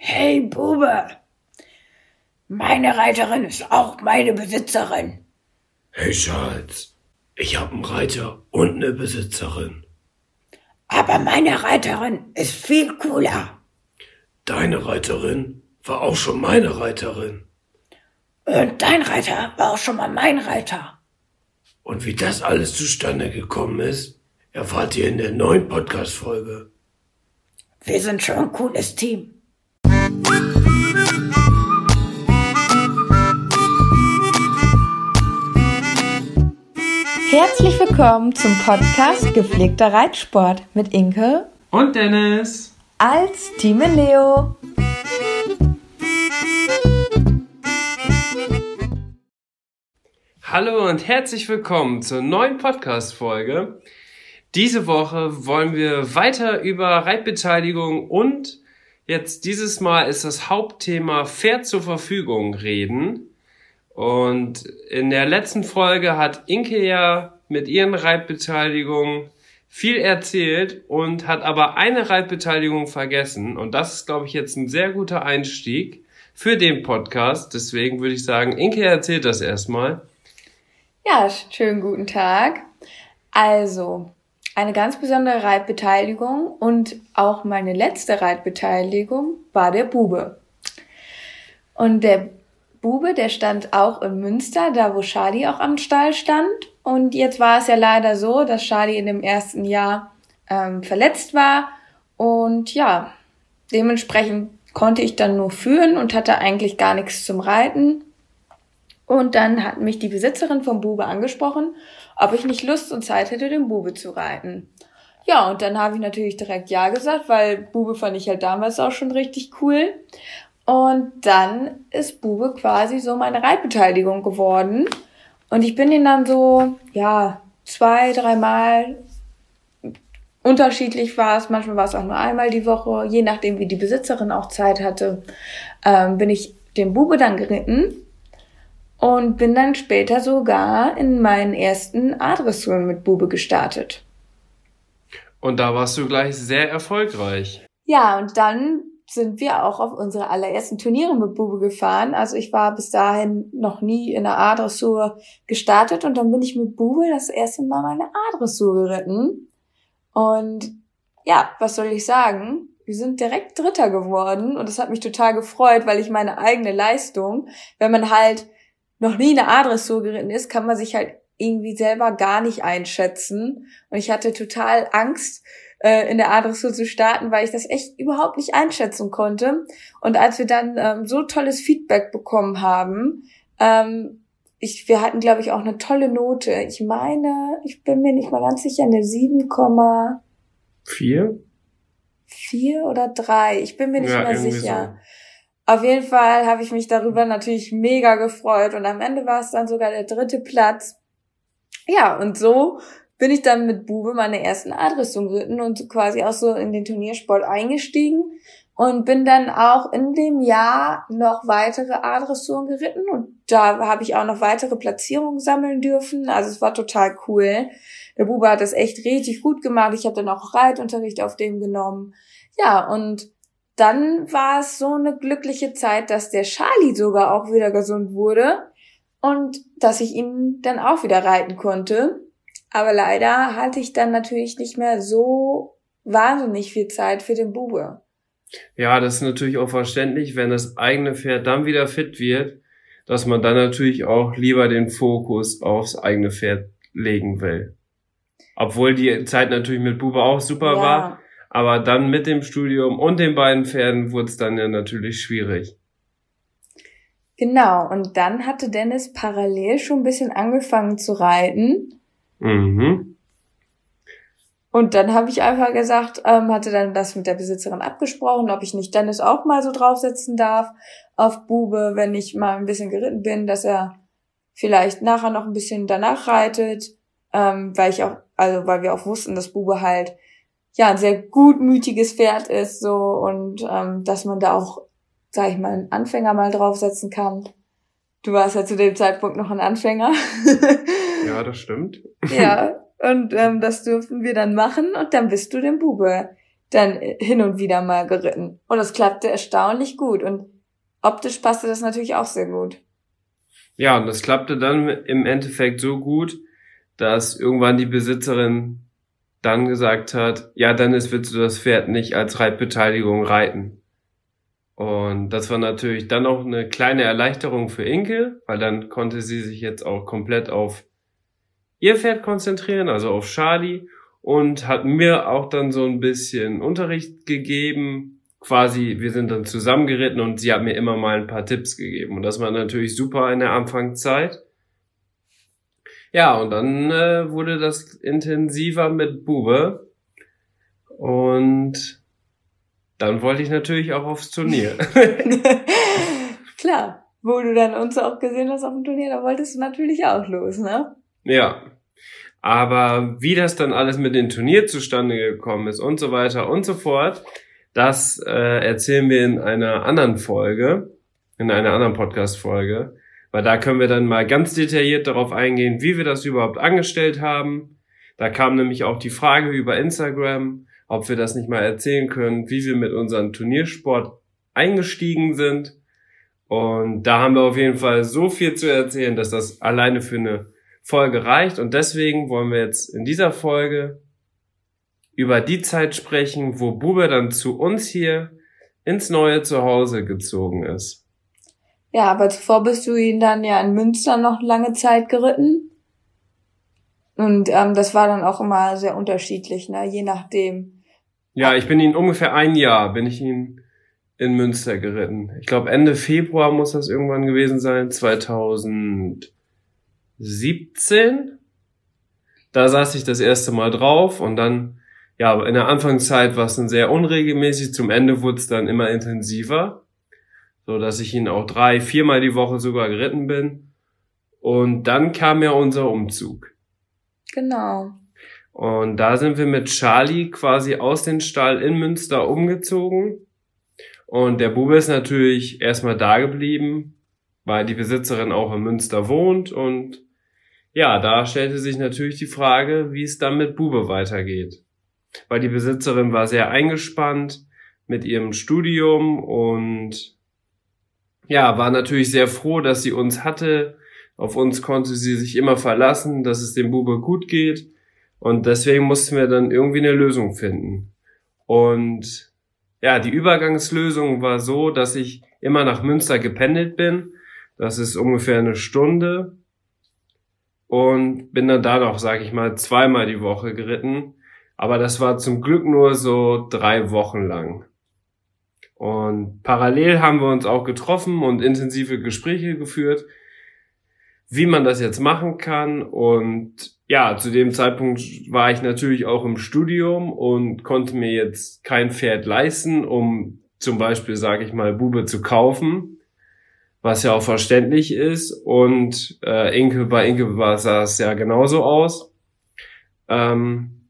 Hey Bube, meine Reiterin ist auch meine Besitzerin. Hey Schatz, ich hab einen Reiter und eine Besitzerin. Aber meine Reiterin ist viel cooler. Deine Reiterin war auch schon meine Reiterin. Und dein Reiter war auch schon mal mein Reiter. Und wie das alles zustande gekommen ist, erfahrt ihr in der neuen Podcast-Folge. Wir sind schon ein cooles Team. Herzlich willkommen zum Podcast Gepflegter Reitsport mit Inke und Dennis als Team Leo. Hallo und herzlich willkommen zur neuen Podcast-Folge. Diese Woche wollen wir weiter über Reitbeteiligung und jetzt dieses Mal ist das Hauptthema Pferd zur Verfügung reden. Und in der letzten Folge hat Inke ja mit ihren Reitbeteiligungen viel erzählt und hat aber eine Reitbeteiligung vergessen. Und das ist, glaube ich, jetzt ein sehr guter Einstieg für den Podcast. Deswegen würde ich sagen, Inke erzählt das erstmal. Ja, schönen guten Tag. Also, eine ganz besondere Reitbeteiligung und auch meine letzte Reitbeteiligung war der Bube. Und der Bube, der stand auch in Münster, da wo Shadi auch am Stall stand. Und jetzt war es ja leider so, dass Shadi in dem ersten Jahr ähm, verletzt war. Und ja, dementsprechend konnte ich dann nur führen und hatte eigentlich gar nichts zum Reiten. Und dann hat mich die Besitzerin vom Bube angesprochen, ob ich nicht Lust und Zeit hätte, den Bube zu reiten. Ja, und dann habe ich natürlich direkt Ja gesagt, weil Bube fand ich halt damals auch schon richtig cool. Und dann ist Bube quasi so meine Reitbeteiligung geworden. Und ich bin ihn dann so, ja, zwei, dreimal unterschiedlich war es. Manchmal war es auch nur einmal die Woche, je nachdem, wie die Besitzerin auch Zeit hatte, ähm, bin ich den Bube dann geritten und bin dann später sogar in meinen ersten A-Dressuren mit Bube gestartet. Und da warst du gleich sehr erfolgreich. Ja, und dann sind wir auch auf unsere allerersten Turniere mit Bube gefahren. Also ich war bis dahin noch nie in der A-Dressur gestartet und dann bin ich mit Bube das erste Mal meine A-Dressur geritten. Und ja, was soll ich sagen? Wir sind direkt Dritter geworden und das hat mich total gefreut, weil ich meine eigene Leistung, wenn man halt noch nie eine A-Dressur geritten ist, kann man sich halt irgendwie selber gar nicht einschätzen. Und ich hatte total Angst, äh, in der Adressur zu starten, weil ich das echt überhaupt nicht einschätzen konnte. Und als wir dann ähm, so tolles Feedback bekommen haben, ähm, ich, wir hatten, glaube ich, auch eine tolle Note. Ich meine, ich bin mir nicht mal ganz sicher, eine 7,4 4 oder 3. Ich bin mir nicht ja, mal sicher. So. Auf jeden Fall habe ich mich darüber natürlich mega gefreut und am Ende war es dann sogar der dritte Platz. Ja, und so bin ich dann mit Bube meine ersten Adressungen geritten und quasi auch so in den Turniersport eingestiegen und bin dann auch in dem Jahr noch weitere A-Dressuren geritten und da habe ich auch noch weitere Platzierungen sammeln dürfen. Also es war total cool. Der Bube hat das echt richtig gut gemacht. Ich habe dann auch Reitunterricht auf dem genommen. Ja, und dann war es so eine glückliche Zeit, dass der Charlie sogar auch wieder gesund wurde und dass ich ihn dann auch wieder reiten konnte. Aber leider hatte ich dann natürlich nicht mehr so wahnsinnig viel Zeit für den Bube. Ja, das ist natürlich auch verständlich, wenn das eigene Pferd dann wieder fit wird, dass man dann natürlich auch lieber den Fokus aufs eigene Pferd legen will. Obwohl die Zeit natürlich mit Bube auch super ja. war, aber dann mit dem Studium und den beiden Pferden wurde es dann ja natürlich schwierig. Genau, und dann hatte Dennis parallel schon ein bisschen angefangen zu reiten. Mhm. Und dann habe ich einfach gesagt, ähm, hatte dann das mit der Besitzerin abgesprochen, ob ich nicht Dennis auch mal so draufsetzen darf auf Bube, wenn ich mal ein bisschen geritten bin, dass er vielleicht nachher noch ein bisschen danach reitet, ähm, weil ich auch, also weil wir auch wussten, dass Bube halt ja ein sehr gutmütiges Pferd ist so und ähm, dass man da auch, sag ich mal, einen Anfänger mal draufsetzen kann. Du warst ja zu dem Zeitpunkt noch ein Anfänger. ja, das stimmt. ja, und ähm, das durften wir dann machen und dann bist du dem Bube dann hin und wieder mal geritten. Und es klappte erstaunlich gut und optisch passte das natürlich auch sehr gut. Ja, und das klappte dann im Endeffekt so gut, dass irgendwann die Besitzerin dann gesagt hat, ja, Dennis, willst du das Pferd nicht als Reitbeteiligung reiten? Und das war natürlich dann auch eine kleine Erleichterung für Inke, weil dann konnte sie sich jetzt auch komplett auf ihr Pferd konzentrieren, also auf Charlie, und hat mir auch dann so ein bisschen Unterricht gegeben. Quasi, wir sind dann zusammengeritten und sie hat mir immer mal ein paar Tipps gegeben. Und das war natürlich super in der Anfangszeit. Ja, und dann äh, wurde das intensiver mit Bube. Und dann wollte ich natürlich auch aufs Turnier. Klar, wo du dann uns auch gesehen hast auf dem Turnier, da wolltest du natürlich auch los, ne? Ja. Aber wie das dann alles mit dem Turnier zustande gekommen ist und so weiter und so fort, das äh, erzählen wir in einer anderen Folge, in einer anderen Podcast-Folge. Weil da können wir dann mal ganz detailliert darauf eingehen, wie wir das überhaupt angestellt haben. Da kam nämlich auch die Frage über Instagram, ob wir das nicht mal erzählen können, wie wir mit unserem Turniersport eingestiegen sind. Und da haben wir auf jeden Fall so viel zu erzählen, dass das alleine für eine Folge reicht. Und deswegen wollen wir jetzt in dieser Folge über die Zeit sprechen, wo Bube dann zu uns hier ins neue Zuhause gezogen ist. Ja, aber zuvor bist du ihn dann ja in Münster noch lange Zeit geritten. Und ähm, das war dann auch immer sehr unterschiedlich, ne? je nachdem. Ja, ich bin ihn ungefähr ein Jahr, bin ich ihn in Münster geritten. Ich glaube Ende Februar muss das irgendwann gewesen sein, 2017. Da saß ich das erste Mal drauf und dann, ja, in der Anfangszeit war es dann sehr unregelmäßig, zum Ende wurde es dann immer intensiver so dass ich ihn auch drei, viermal die Woche sogar geritten bin. Und dann kam ja unser Umzug. Genau. Und da sind wir mit Charlie quasi aus dem Stall in Münster umgezogen. Und der Bube ist natürlich erstmal da geblieben, weil die Besitzerin auch in Münster wohnt. Und ja, da stellte sich natürlich die Frage, wie es dann mit Bube weitergeht. Weil die Besitzerin war sehr eingespannt mit ihrem Studium und ja, war natürlich sehr froh, dass sie uns hatte. Auf uns konnte sie sich immer verlassen, dass es dem Bube gut geht. Und deswegen mussten wir dann irgendwie eine Lösung finden. Und ja, die Übergangslösung war so, dass ich immer nach Münster gependelt bin. Das ist ungefähr eine Stunde. Und bin dann da noch, sag ich mal, zweimal die Woche geritten. Aber das war zum Glück nur so drei Wochen lang. Und parallel haben wir uns auch getroffen und intensive Gespräche geführt, wie man das jetzt machen kann. Und ja, zu dem Zeitpunkt war ich natürlich auch im Studium und konnte mir jetzt kein Pferd leisten, um zum Beispiel, sage ich mal, Bube zu kaufen, was ja auch verständlich ist. Und äh, Inke bei Inke sah es ja genauso aus. Ähm,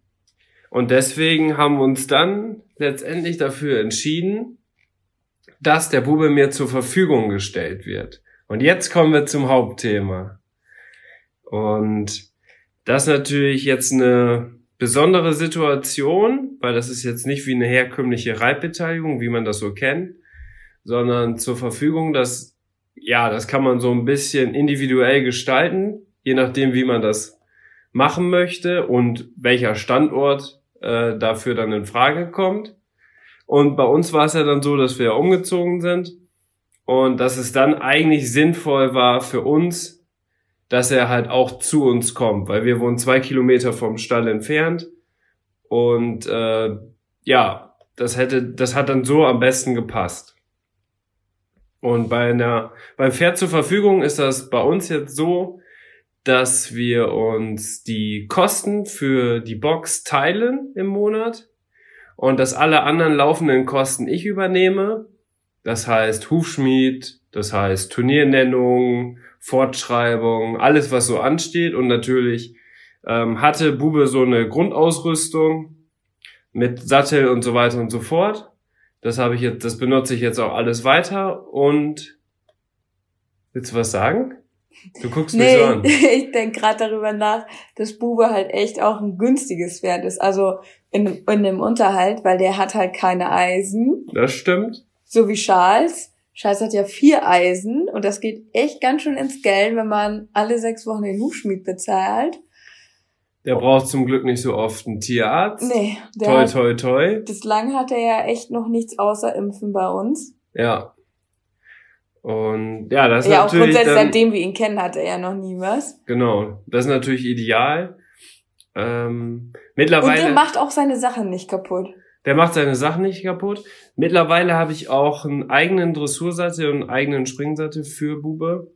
und deswegen haben wir uns dann letztendlich dafür entschieden, dass der Bube mir zur Verfügung gestellt wird. Und jetzt kommen wir zum Hauptthema. Und das ist natürlich jetzt eine besondere Situation, weil das ist jetzt nicht wie eine herkömmliche Reitbeteiligung, wie man das so kennt, sondern zur Verfügung, dass, ja, das kann man so ein bisschen individuell gestalten, je nachdem, wie man das machen möchte und welcher Standort äh, dafür dann in Frage kommt. Und bei uns war es ja dann so, dass wir umgezogen sind und dass es dann eigentlich sinnvoll war für uns, dass er halt auch zu uns kommt, weil wir wohnen zwei Kilometer vom Stall entfernt und äh, ja, das hätte, das hat dann so am besten gepasst. Und bei einer, beim Pferd zur Verfügung ist das bei uns jetzt so, dass wir uns die Kosten für die Box teilen im Monat und dass alle anderen laufenden Kosten ich übernehme. Das heißt Hufschmied, das heißt Turniernennung, Fortschreibung, alles was so ansteht und natürlich ähm, hatte Bube so eine Grundausrüstung mit Sattel und so weiter und so fort. Das habe ich jetzt, das benutze ich jetzt auch alles weiter und willst du was sagen? Du guckst nee, mich so an. ich denke gerade darüber nach, dass Bube halt echt auch ein günstiges Pferd ist. Also in, in dem Unterhalt, weil der hat halt keine Eisen. Das stimmt. So wie Charles. Charles hat ja vier Eisen und das geht echt ganz schön ins Geld, wenn man alle sechs Wochen den Hufschmied bezahlt. Der braucht zum Glück nicht so oft einen Tierarzt. Nee, der Toi, hat, toi, toi. bislang hat er ja echt noch nichts außer Impfen bei uns. Ja. Und ja, das ist ja, auch natürlich grundsätzlich, dann, seitdem wir ihn kennen, hatte er ja noch nie was. genau, das ist natürlich ideal. Ähm, Und mittlerweile, der macht auch seine Sachen nicht kaputt. Der macht seine Sachen nicht kaputt. Mittlerweile habe ich auch einen eigenen Dressursattel und einen eigenen Springsattel für Bube,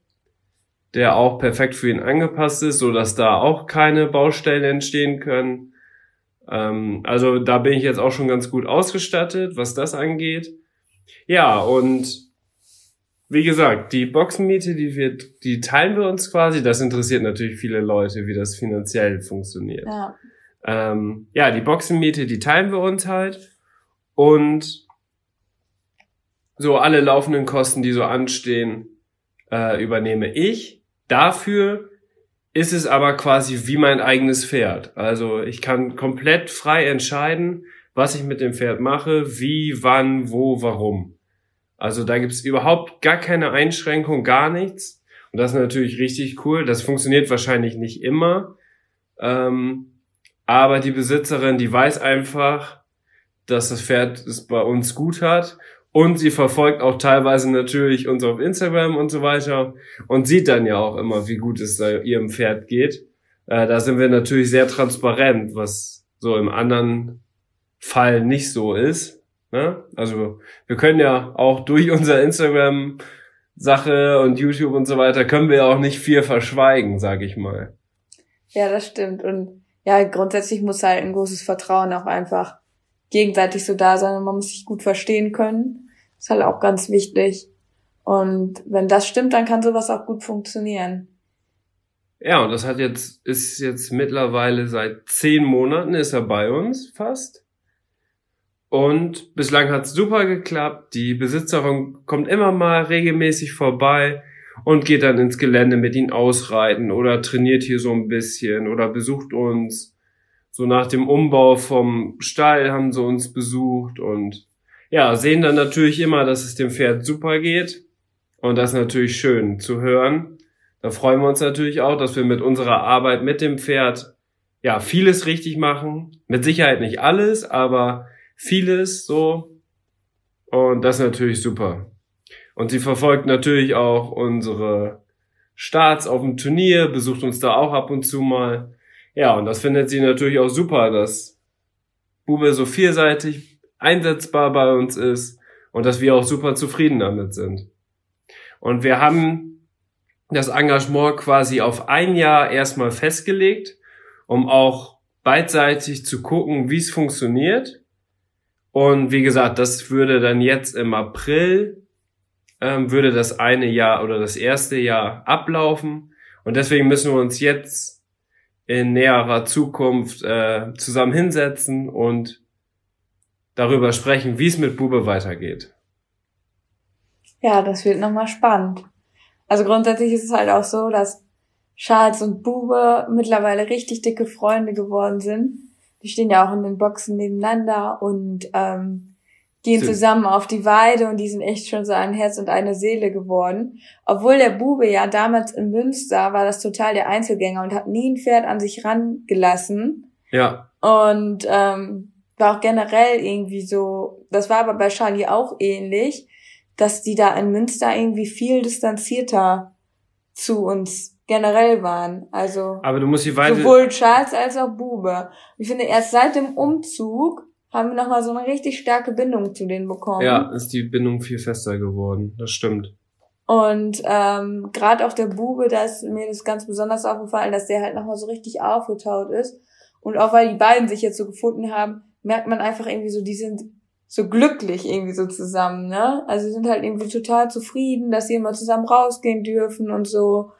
der auch perfekt für ihn angepasst ist, so dass da auch keine Baustellen entstehen können. Ähm, also da bin ich jetzt auch schon ganz gut ausgestattet, was das angeht. Ja, und wie gesagt, die Boxenmiete, die wird, die teilen wir uns quasi. Das interessiert natürlich viele Leute, wie das finanziell funktioniert. Ja. Ähm, ja, die Boxenmiete, die teilen wir uns halt. Und so alle laufenden Kosten, die so anstehen, äh, übernehme ich. Dafür ist es aber quasi wie mein eigenes Pferd. Also ich kann komplett frei entscheiden, was ich mit dem Pferd mache, wie, wann, wo, warum. Also da gibt's überhaupt gar keine Einschränkung, gar nichts. Und das ist natürlich richtig cool. Das funktioniert wahrscheinlich nicht immer. Ähm, aber die Besitzerin, die weiß einfach, dass das Pferd es bei uns gut hat. Und sie verfolgt auch teilweise natürlich uns auf Instagram und so weiter und sieht dann ja auch immer, wie gut es ihrem Pferd geht. Äh, da sind wir natürlich sehr transparent, was so im anderen Fall nicht so ist. Ne? Also wir können ja auch durch unser Instagram Sache und YouTube und so weiter können wir ja auch nicht viel verschweigen, sag ich mal. Ja, das stimmt. Und ja, grundsätzlich muss halt ein großes Vertrauen auch einfach gegenseitig so da sein und man muss sich gut verstehen können. Ist halt auch ganz wichtig. Und wenn das stimmt, dann kann sowas auch gut funktionieren. Ja, und das hat jetzt, ist jetzt mittlerweile seit zehn Monaten ist er bei uns fast. Und bislang hat's super geklappt. Die Besitzerin kommt immer mal regelmäßig vorbei und geht dann ins Gelände mit ihm ausreiten oder trainiert hier so ein bisschen oder besucht uns. So nach dem Umbau vom Stall haben sie uns besucht und ja, sehen dann natürlich immer, dass es dem Pferd super geht. Und das ist natürlich schön zu hören. Da freuen wir uns natürlich auch, dass wir mit unserer Arbeit mit dem Pferd ja vieles richtig machen. Mit Sicherheit nicht alles, aber vieles so. Und das ist natürlich super. Und sie verfolgt natürlich auch unsere Starts auf dem Turnier, besucht uns da auch ab und zu mal. Ja, und das findet sie natürlich auch super, dass Bube so vielseitig einsetzbar bei uns ist und dass wir auch super zufrieden damit sind. Und wir haben das Engagement quasi auf ein Jahr erstmal festgelegt, um auch beidseitig zu gucken, wie es funktioniert. Und wie gesagt, das würde dann jetzt im April, ähm, würde das eine Jahr oder das erste Jahr ablaufen. Und deswegen müssen wir uns jetzt in näherer Zukunft äh, zusammen hinsetzen und darüber sprechen, wie es mit Bube weitergeht. Ja, das wird nochmal spannend. Also grundsätzlich ist es halt auch so, dass Charles und Bube mittlerweile richtig dicke Freunde geworden sind. Die stehen ja auch in den Boxen nebeneinander und ähm, gehen Stimmt. zusammen auf die Weide und die sind echt schon so ein Herz und eine Seele geworden. Obwohl der Bube ja damals in Münster war das total der Einzelgänger und hat nie ein Pferd an sich rangelassen. Ja, Und ähm, war auch generell irgendwie so, das war aber bei Charlie auch ähnlich, dass die da in Münster irgendwie viel distanzierter zu uns generell waren. Also aber du musst die Weide, sowohl Charles als auch Bube. Ich finde, erst seit dem Umzug haben wir nochmal so eine richtig starke Bindung zu denen bekommen. ja, ist die Bindung viel fester geworden. Das stimmt. Und ähm, gerade auch der Bube, da ist mir das ganz besonders aufgefallen, dass der halt nochmal so richtig aufgetaut ist. Und auch weil die beiden sich jetzt so gefunden haben, merkt man einfach irgendwie so, die sind so glücklich irgendwie so zusammen, ne? Also sie sind halt irgendwie total zufrieden, dass sie immer zusammen rausgehen dürfen und so.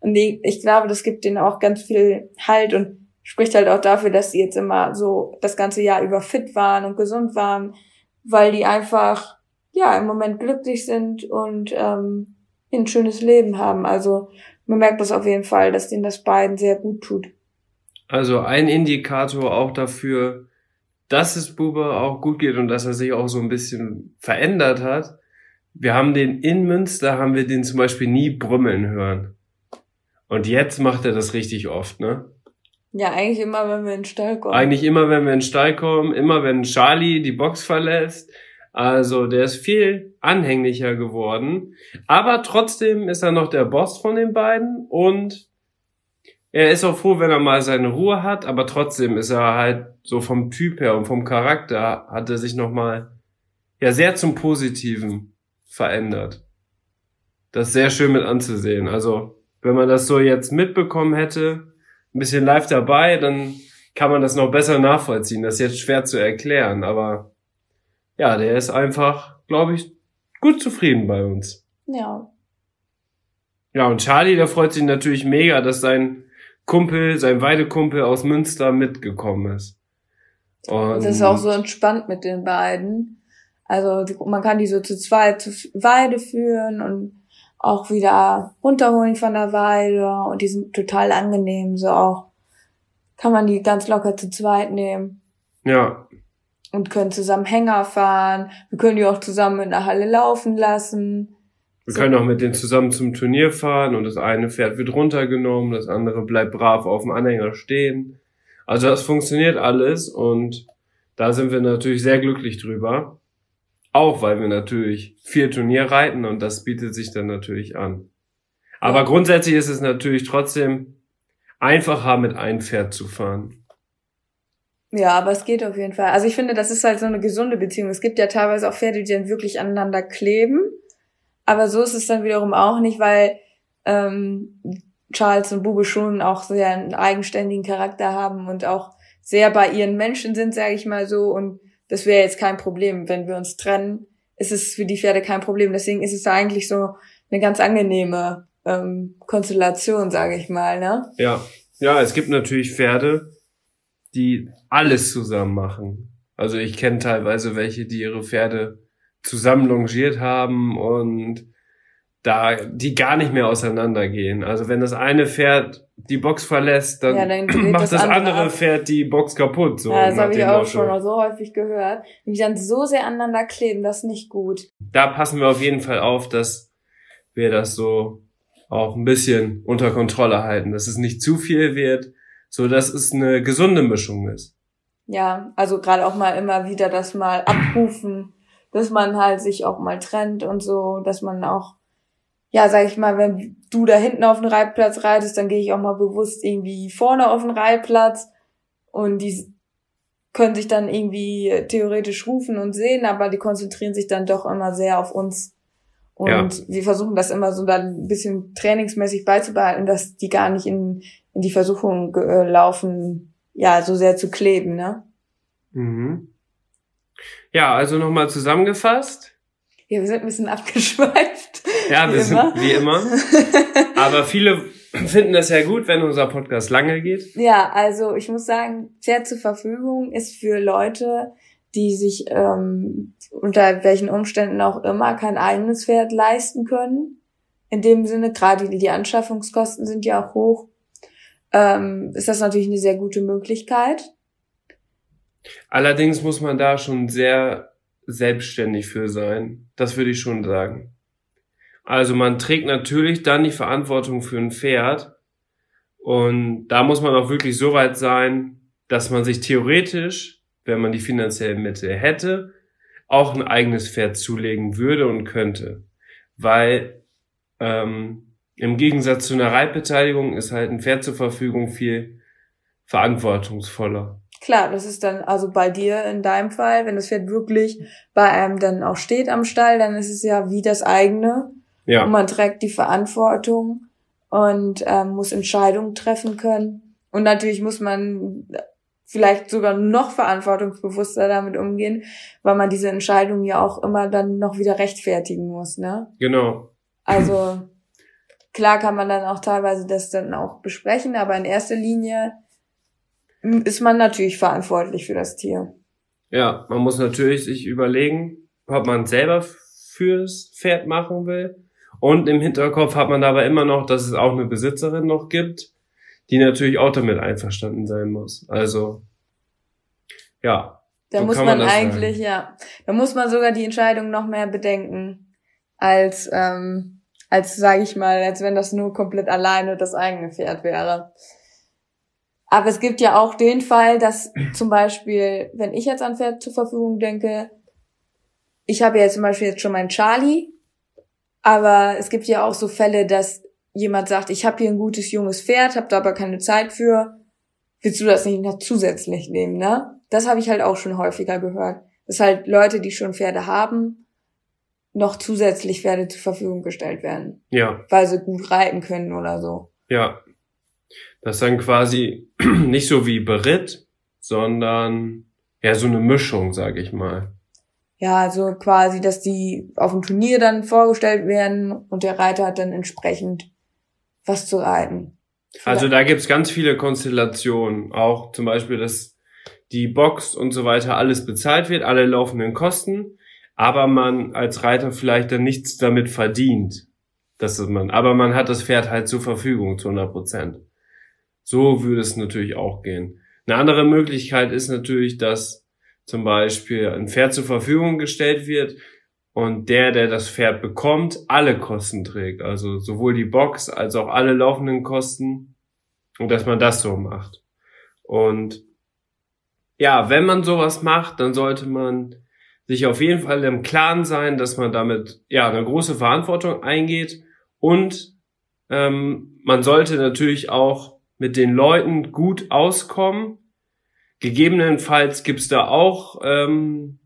Und ich, ich glaube, das gibt denen auch ganz viel Halt und spricht halt auch dafür, dass sie jetzt immer so das ganze Jahr über fit waren und gesund waren, weil die einfach ja im Moment glücklich sind und ähm, ein schönes Leben haben. Also man merkt das auf jeden Fall, dass denen das beiden sehr gut tut. Also ein Indikator auch dafür, dass es Bube auch gut geht und dass er sich auch so ein bisschen verändert hat. Wir haben den in Münster, haben wir den zum Beispiel nie brummeln hören. Und jetzt macht er das richtig oft, ne? Ja, eigentlich immer, wenn wir in den Stall kommen. Eigentlich immer, wenn wir in den Stall kommen, immer wenn Charlie die Box verlässt. Also der ist viel anhänglicher geworden. Aber trotzdem ist er noch der Boss von den beiden und er ist auch froh, wenn er mal seine Ruhe hat, aber trotzdem ist er halt so vom Typ her und vom Charakter hat er sich nochmal ja sehr zum Positiven verändert. Das ist sehr schön mit anzusehen. Also wenn man das so jetzt mitbekommen hätte, ein bisschen live dabei, dann kann man das noch besser nachvollziehen. Das ist jetzt schwer zu erklären, aber ja, der ist einfach, glaube ich, gut zufrieden bei uns. Ja. Ja, und Charlie, der freut sich natürlich mega, dass sein Kumpel, sein Weidekumpel aus Münster mitgekommen ist. Und das ist auch so entspannt mit den beiden. Also man kann die so zu zweit zur Weide führen und auch wieder runterholen von der Weide und die sind total angenehm, so auch kann man die ganz locker zu zweit nehmen. Ja. Und können zusammen Hänger fahren. Wir können die auch zusammen in der Halle laufen lassen. Wir so. können auch mit denen zusammen zum Turnier fahren und das eine Pferd wird runtergenommen, das andere bleibt brav auf dem Anhänger stehen. Also das funktioniert alles und da sind wir natürlich sehr glücklich drüber. Auch weil wir natürlich viel Turnier reiten und das bietet sich dann natürlich an. Aber grundsätzlich ist es natürlich trotzdem einfacher, mit einem Pferd zu fahren. Ja, aber es geht auf jeden Fall. Also ich finde, das ist halt so eine gesunde Beziehung. Es gibt ja teilweise auch Pferde, die dann wirklich aneinander kleben. Aber so ist es dann wiederum auch nicht, weil ähm, Charles und Bube schon auch sehr einen eigenständigen Charakter haben und auch sehr bei ihren Menschen sind, sage ich mal so. Und das wäre jetzt kein Problem. Wenn wir uns trennen, ist es für die Pferde kein Problem. Deswegen ist es eigentlich so eine ganz angenehme ähm, Konstellation, sage ich mal. Ne? Ja, ja, es gibt natürlich Pferde, die alles zusammen machen. Also ich kenne teilweise welche, die ihre Pferde zusammen longiert haben und da die gar nicht mehr auseinandergehen. Also wenn das eine Pferd die Box verlässt, dann, ja, dann macht das, das andere, andere Pferd die Box kaputt. So ja, das habe ich auch schon so häufig gehört. Wenn die dann so sehr aneinander kleben, das ist nicht gut. Da passen wir auf jeden Fall auf, dass wir das so auch ein bisschen unter Kontrolle halten, dass es nicht zu viel wird, so dass es eine gesunde Mischung ist. Ja, also gerade auch mal immer wieder das mal abrufen, dass man halt sich auch mal trennt und so, dass man auch ja, sag ich mal, wenn du da hinten auf den Reitplatz reitest, dann gehe ich auch mal bewusst irgendwie vorne auf den Reitplatz und die können sich dann irgendwie theoretisch rufen und sehen, aber die konzentrieren sich dann doch immer sehr auf uns. Und ja. wir versuchen das immer so dann ein bisschen trainingsmäßig beizubehalten, dass die gar nicht in, in die Versuchung äh, laufen, ja, so sehr zu kleben, ne? Mhm. Ja, also nochmal zusammengefasst. Ja, wir sind ein bisschen abgeschweift. Ja, wir sind wie immer. Aber viele finden das ja gut, wenn unser Podcast lange geht. Ja, also ich muss sagen, Pferd zur Verfügung ist für Leute, die sich ähm, unter welchen Umständen auch immer kein eigenes Pferd leisten können. In dem Sinne, gerade die, die Anschaffungskosten sind ja auch hoch, ähm, ist das natürlich eine sehr gute Möglichkeit. Allerdings muss man da schon sehr selbstständig für sein. Das würde ich schon sagen. Also man trägt natürlich dann die Verantwortung für ein Pferd. Und da muss man auch wirklich so weit sein, dass man sich theoretisch, wenn man die finanziellen Mittel hätte, auch ein eigenes Pferd zulegen würde und könnte. Weil ähm, im Gegensatz zu einer Reitbeteiligung ist halt ein Pferd zur Verfügung viel verantwortungsvoller. Klar, das ist dann also bei dir in deinem Fall, wenn das Pferd wirklich bei einem dann auch steht am Stall, dann ist es ja wie das eigene. Ja. Und man trägt die Verantwortung und ähm, muss Entscheidungen treffen können. Und natürlich muss man vielleicht sogar noch verantwortungsbewusster damit umgehen, weil man diese Entscheidungen ja auch immer dann noch wieder rechtfertigen muss, ne? Genau. Also klar kann man dann auch teilweise das dann auch besprechen, aber in erster Linie ist man natürlich verantwortlich für das Tier. Ja, man muss natürlich sich überlegen, ob man selber fürs Pferd machen will. Und im Hinterkopf hat man dabei immer noch, dass es auch eine Besitzerin noch gibt, die natürlich auch damit einverstanden sein muss. Also, ja. Da so muss man, das eigentlich, sagen. ja, da muss man sogar die Entscheidung noch mehr bedenken, als, ähm, als sage ich mal, als wenn das nur komplett alleine das eigene Pferd wäre. Aber es gibt ja auch den Fall, dass zum Beispiel, wenn ich jetzt an Pferd zur Verfügung denke, ich habe ja zum Beispiel jetzt schon meinen Charlie, aber es gibt ja auch so Fälle, dass jemand sagt, ich habe hier ein gutes junges Pferd, habe da aber keine Zeit für, willst du das nicht noch zusätzlich nehmen, ne? Das habe ich halt auch schon häufiger gehört. Dass halt Leute, die schon Pferde haben, noch zusätzlich Pferde zur Verfügung gestellt werden, Ja, weil sie gut reiten können oder so. ja. Das ist dann quasi nicht so wie Beritt, sondern ja so eine Mischung, sag ich mal. Ja, also quasi, dass die auf dem Turnier dann vorgestellt werden und der Reiter hat dann entsprechend was zu reiten. Also da gibt's ganz viele Konstellationen. Auch zum Beispiel, dass die Box und so weiter alles bezahlt wird, alle laufenden Kosten, aber man als Reiter vielleicht dann nichts damit verdient. Das ist man, aber man hat das Pferd halt zur Verfügung zu 100 Prozent. So würde es natürlich auch gehen. Eine andere Möglichkeit ist natürlich, dass zum Beispiel ein Pferd zur Verfügung gestellt wird und der, der das Pferd bekommt, alle Kosten trägt. Also sowohl die Box als auch alle laufenden Kosten und dass man das so macht. Und ja, wenn man sowas macht, dann sollte man sich auf jeden Fall im Klaren sein, dass man damit ja eine große Verantwortung eingeht und ähm, man sollte natürlich auch mit den Leuten gut auskommen. Gegebenenfalls gibt's da auch ähm,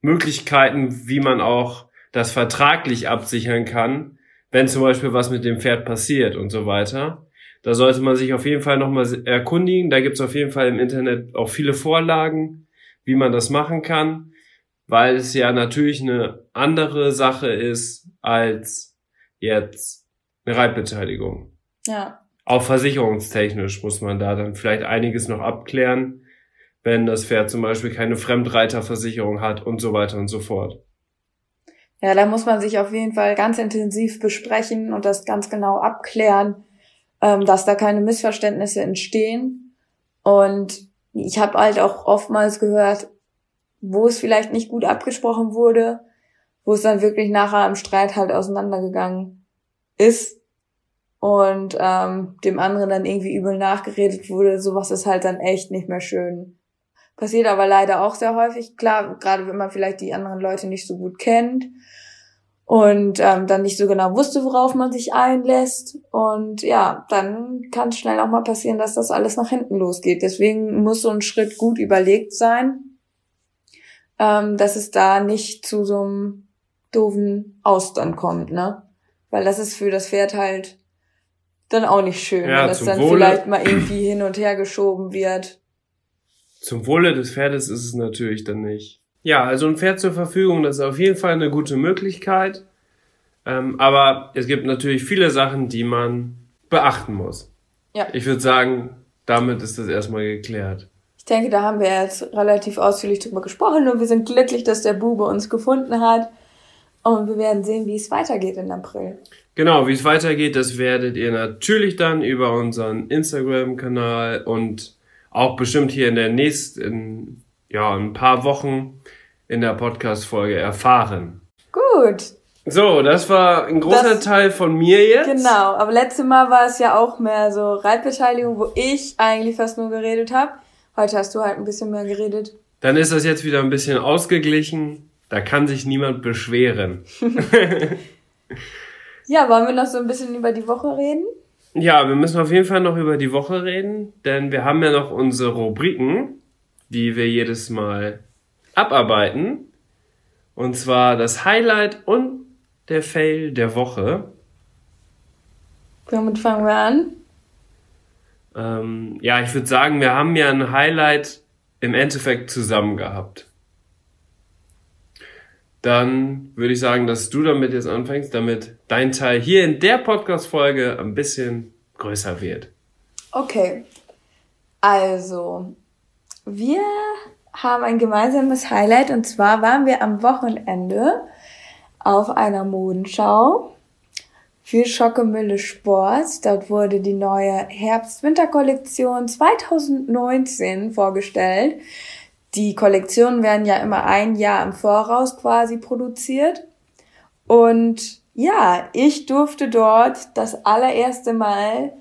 Möglichkeiten, wie man auch das vertraglich absichern kann, wenn zum Beispiel was mit dem Pferd passiert und so weiter. Da sollte man sich auf jeden Fall nochmal erkundigen. Da gibt's auf jeden Fall im Internet auch viele Vorlagen, wie man das machen kann, weil es ja natürlich eine andere Sache ist als jetzt eine Reitbeteiligung. Ja. Auch versicherungstechnisch muss man da dann vielleicht einiges noch abklären, wenn das Pferd zum Beispiel keine Fremdreiterversicherung hat und so weiter und so fort. Ja, da muss man sich auf jeden Fall ganz intensiv besprechen und das ganz genau abklären, ähm, dass da keine Missverständnisse entstehen. Und ich habe halt auch oftmals gehört, wo es vielleicht nicht gut abgesprochen wurde, wo es dann wirklich nachher im Streit halt auseinandergegangen ist und ähm, dem anderen dann irgendwie übel nachgeredet wurde. Sowas ist halt dann echt nicht mehr schön. Passiert aber leider auch sehr häufig. Klar, gerade wenn man vielleicht die anderen Leute nicht so gut kennt und ähm, dann nicht so genau wusste, worauf man sich einlässt. Und ja, dann kann es schnell auch mal passieren, dass das alles nach hinten losgeht. Deswegen muss so ein Schritt gut überlegt sein, ähm, dass es da nicht zu so einem doofen Austern kommt, ne? Weil das ist für das Pferd halt dann auch nicht schön, Ja, wenn das dann Wohle- vielleicht mal irgendwie hin und her geschoben wird. Zum Wohle des Pferdes ist es natürlich dann nicht. Ja, also ein Pferd zur Verfügung, das ist auf jeden Fall eine gute Möglichkeit. Ähm, aber es gibt natürlich viele Sachen, die man beachten muss. Ja. Ich würde sagen, damit ist das erstmal geklärt. Ich denke, da haben wir jetzt relativ ausführlich drüber gesprochen und wir sind glücklich, dass der Bube uns gefunden hat. Und wir werden sehen, wie es weitergeht in April. Genau, wie es weitergeht, das werdet ihr natürlich dann über unseren Instagram-Kanal und auch bestimmt hier in der nächsten, ja, ein paar Wochen in der Podcast-Folge erfahren. Gut, So, das war ein großer Das- Teil von mir jetzt. genau. Aber letztes Mal war es ja auch mehr so Reitbeteiligung, wo ich eigentlich fast nur geredet habe. Heute hast du halt ein bisschen mehr geredet. Dann ist das jetzt wieder ein bisschen ausgeglichen. Da kann sich niemand beschweren. Ja, wollen wir noch so ein bisschen über die Woche reden? Ja, wir müssen auf jeden Fall noch über die Woche reden, denn wir haben ja noch unsere Rubriken, die wir jedes Mal abarbeiten. Und zwar das Highlight und der Fail der Woche. Womit fangen wir an? Ähm, ja, ich würde sagen, wir haben ja ein Highlight im Endeffekt zusammen gehabt. Dann würde ich sagen, dass du damit jetzt anfängst, damit dein Teil hier in der Podcast-Folge ein bisschen größer wird. Okay. Also, wir haben ein gemeinsames Highlight und zwar waren wir am Wochenende auf einer Modenschau für Schockemülle Sports. Dort wurde die neue Herbst-Winter-Kollektion 2019 vorgestellt. Die Kollektionen werden ja immer ein Jahr im Voraus quasi produziert. Und ja, ich durfte dort das allererste Mal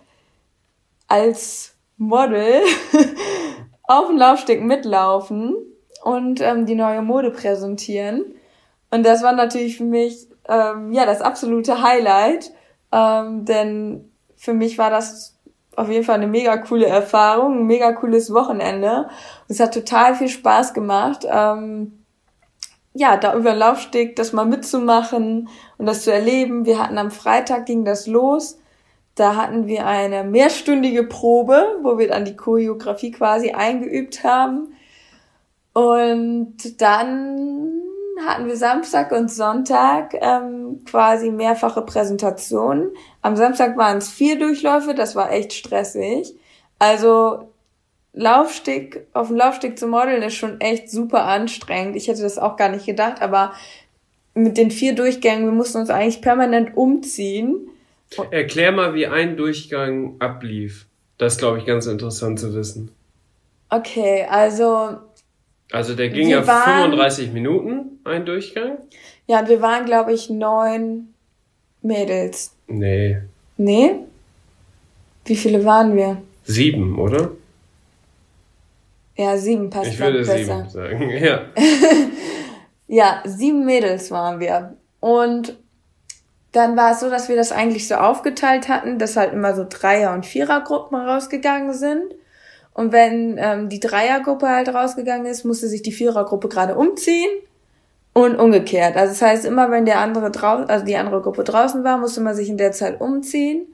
als Model auf dem Laufsteg mitlaufen und ähm, die neue Mode präsentieren. Und das war natürlich für mich ähm, ja das absolute Highlight, ähm, denn für mich war das auf jeden Fall eine mega coole Erfahrung, ein mega cooles Wochenende. Es hat total viel Spaß gemacht. Ähm, ja, da über den Laufsteg das mal mitzumachen und das zu erleben. Wir hatten am Freitag ging das los. Da hatten wir eine mehrstündige Probe, wo wir dann die Choreografie quasi eingeübt haben. Und dann hatten wir Samstag und Sonntag ähm, quasi mehrfache Präsentationen. Am Samstag waren es vier Durchläufe, das war echt stressig. Also Laufsteg, auf dem Laufsteg zu modeln ist schon echt super anstrengend. Ich hätte das auch gar nicht gedacht, aber mit den vier Durchgängen, wir mussten uns eigentlich permanent umziehen. Erklär mal, wie ein Durchgang ablief. Das ist, glaube ich, ganz interessant zu wissen. Okay, also also der ging ja waren, 35 Minuten, ein Durchgang? Ja, wir waren, glaube ich, neun Mädels. Nee. Nee? Wie viele waren wir? Sieben, oder? Ja, sieben passt Ich würde besser. sieben sagen, ja. ja, sieben Mädels waren wir. Und dann war es so, dass wir das eigentlich so aufgeteilt hatten, dass halt immer so Dreier- und Vierergruppen rausgegangen sind. Und wenn ähm, die Dreiergruppe halt rausgegangen ist, musste sich die Vierergruppe gerade umziehen und umgekehrt. Also das heißt, immer wenn der andere draußen, also die andere Gruppe draußen war, musste man sich in der Zeit umziehen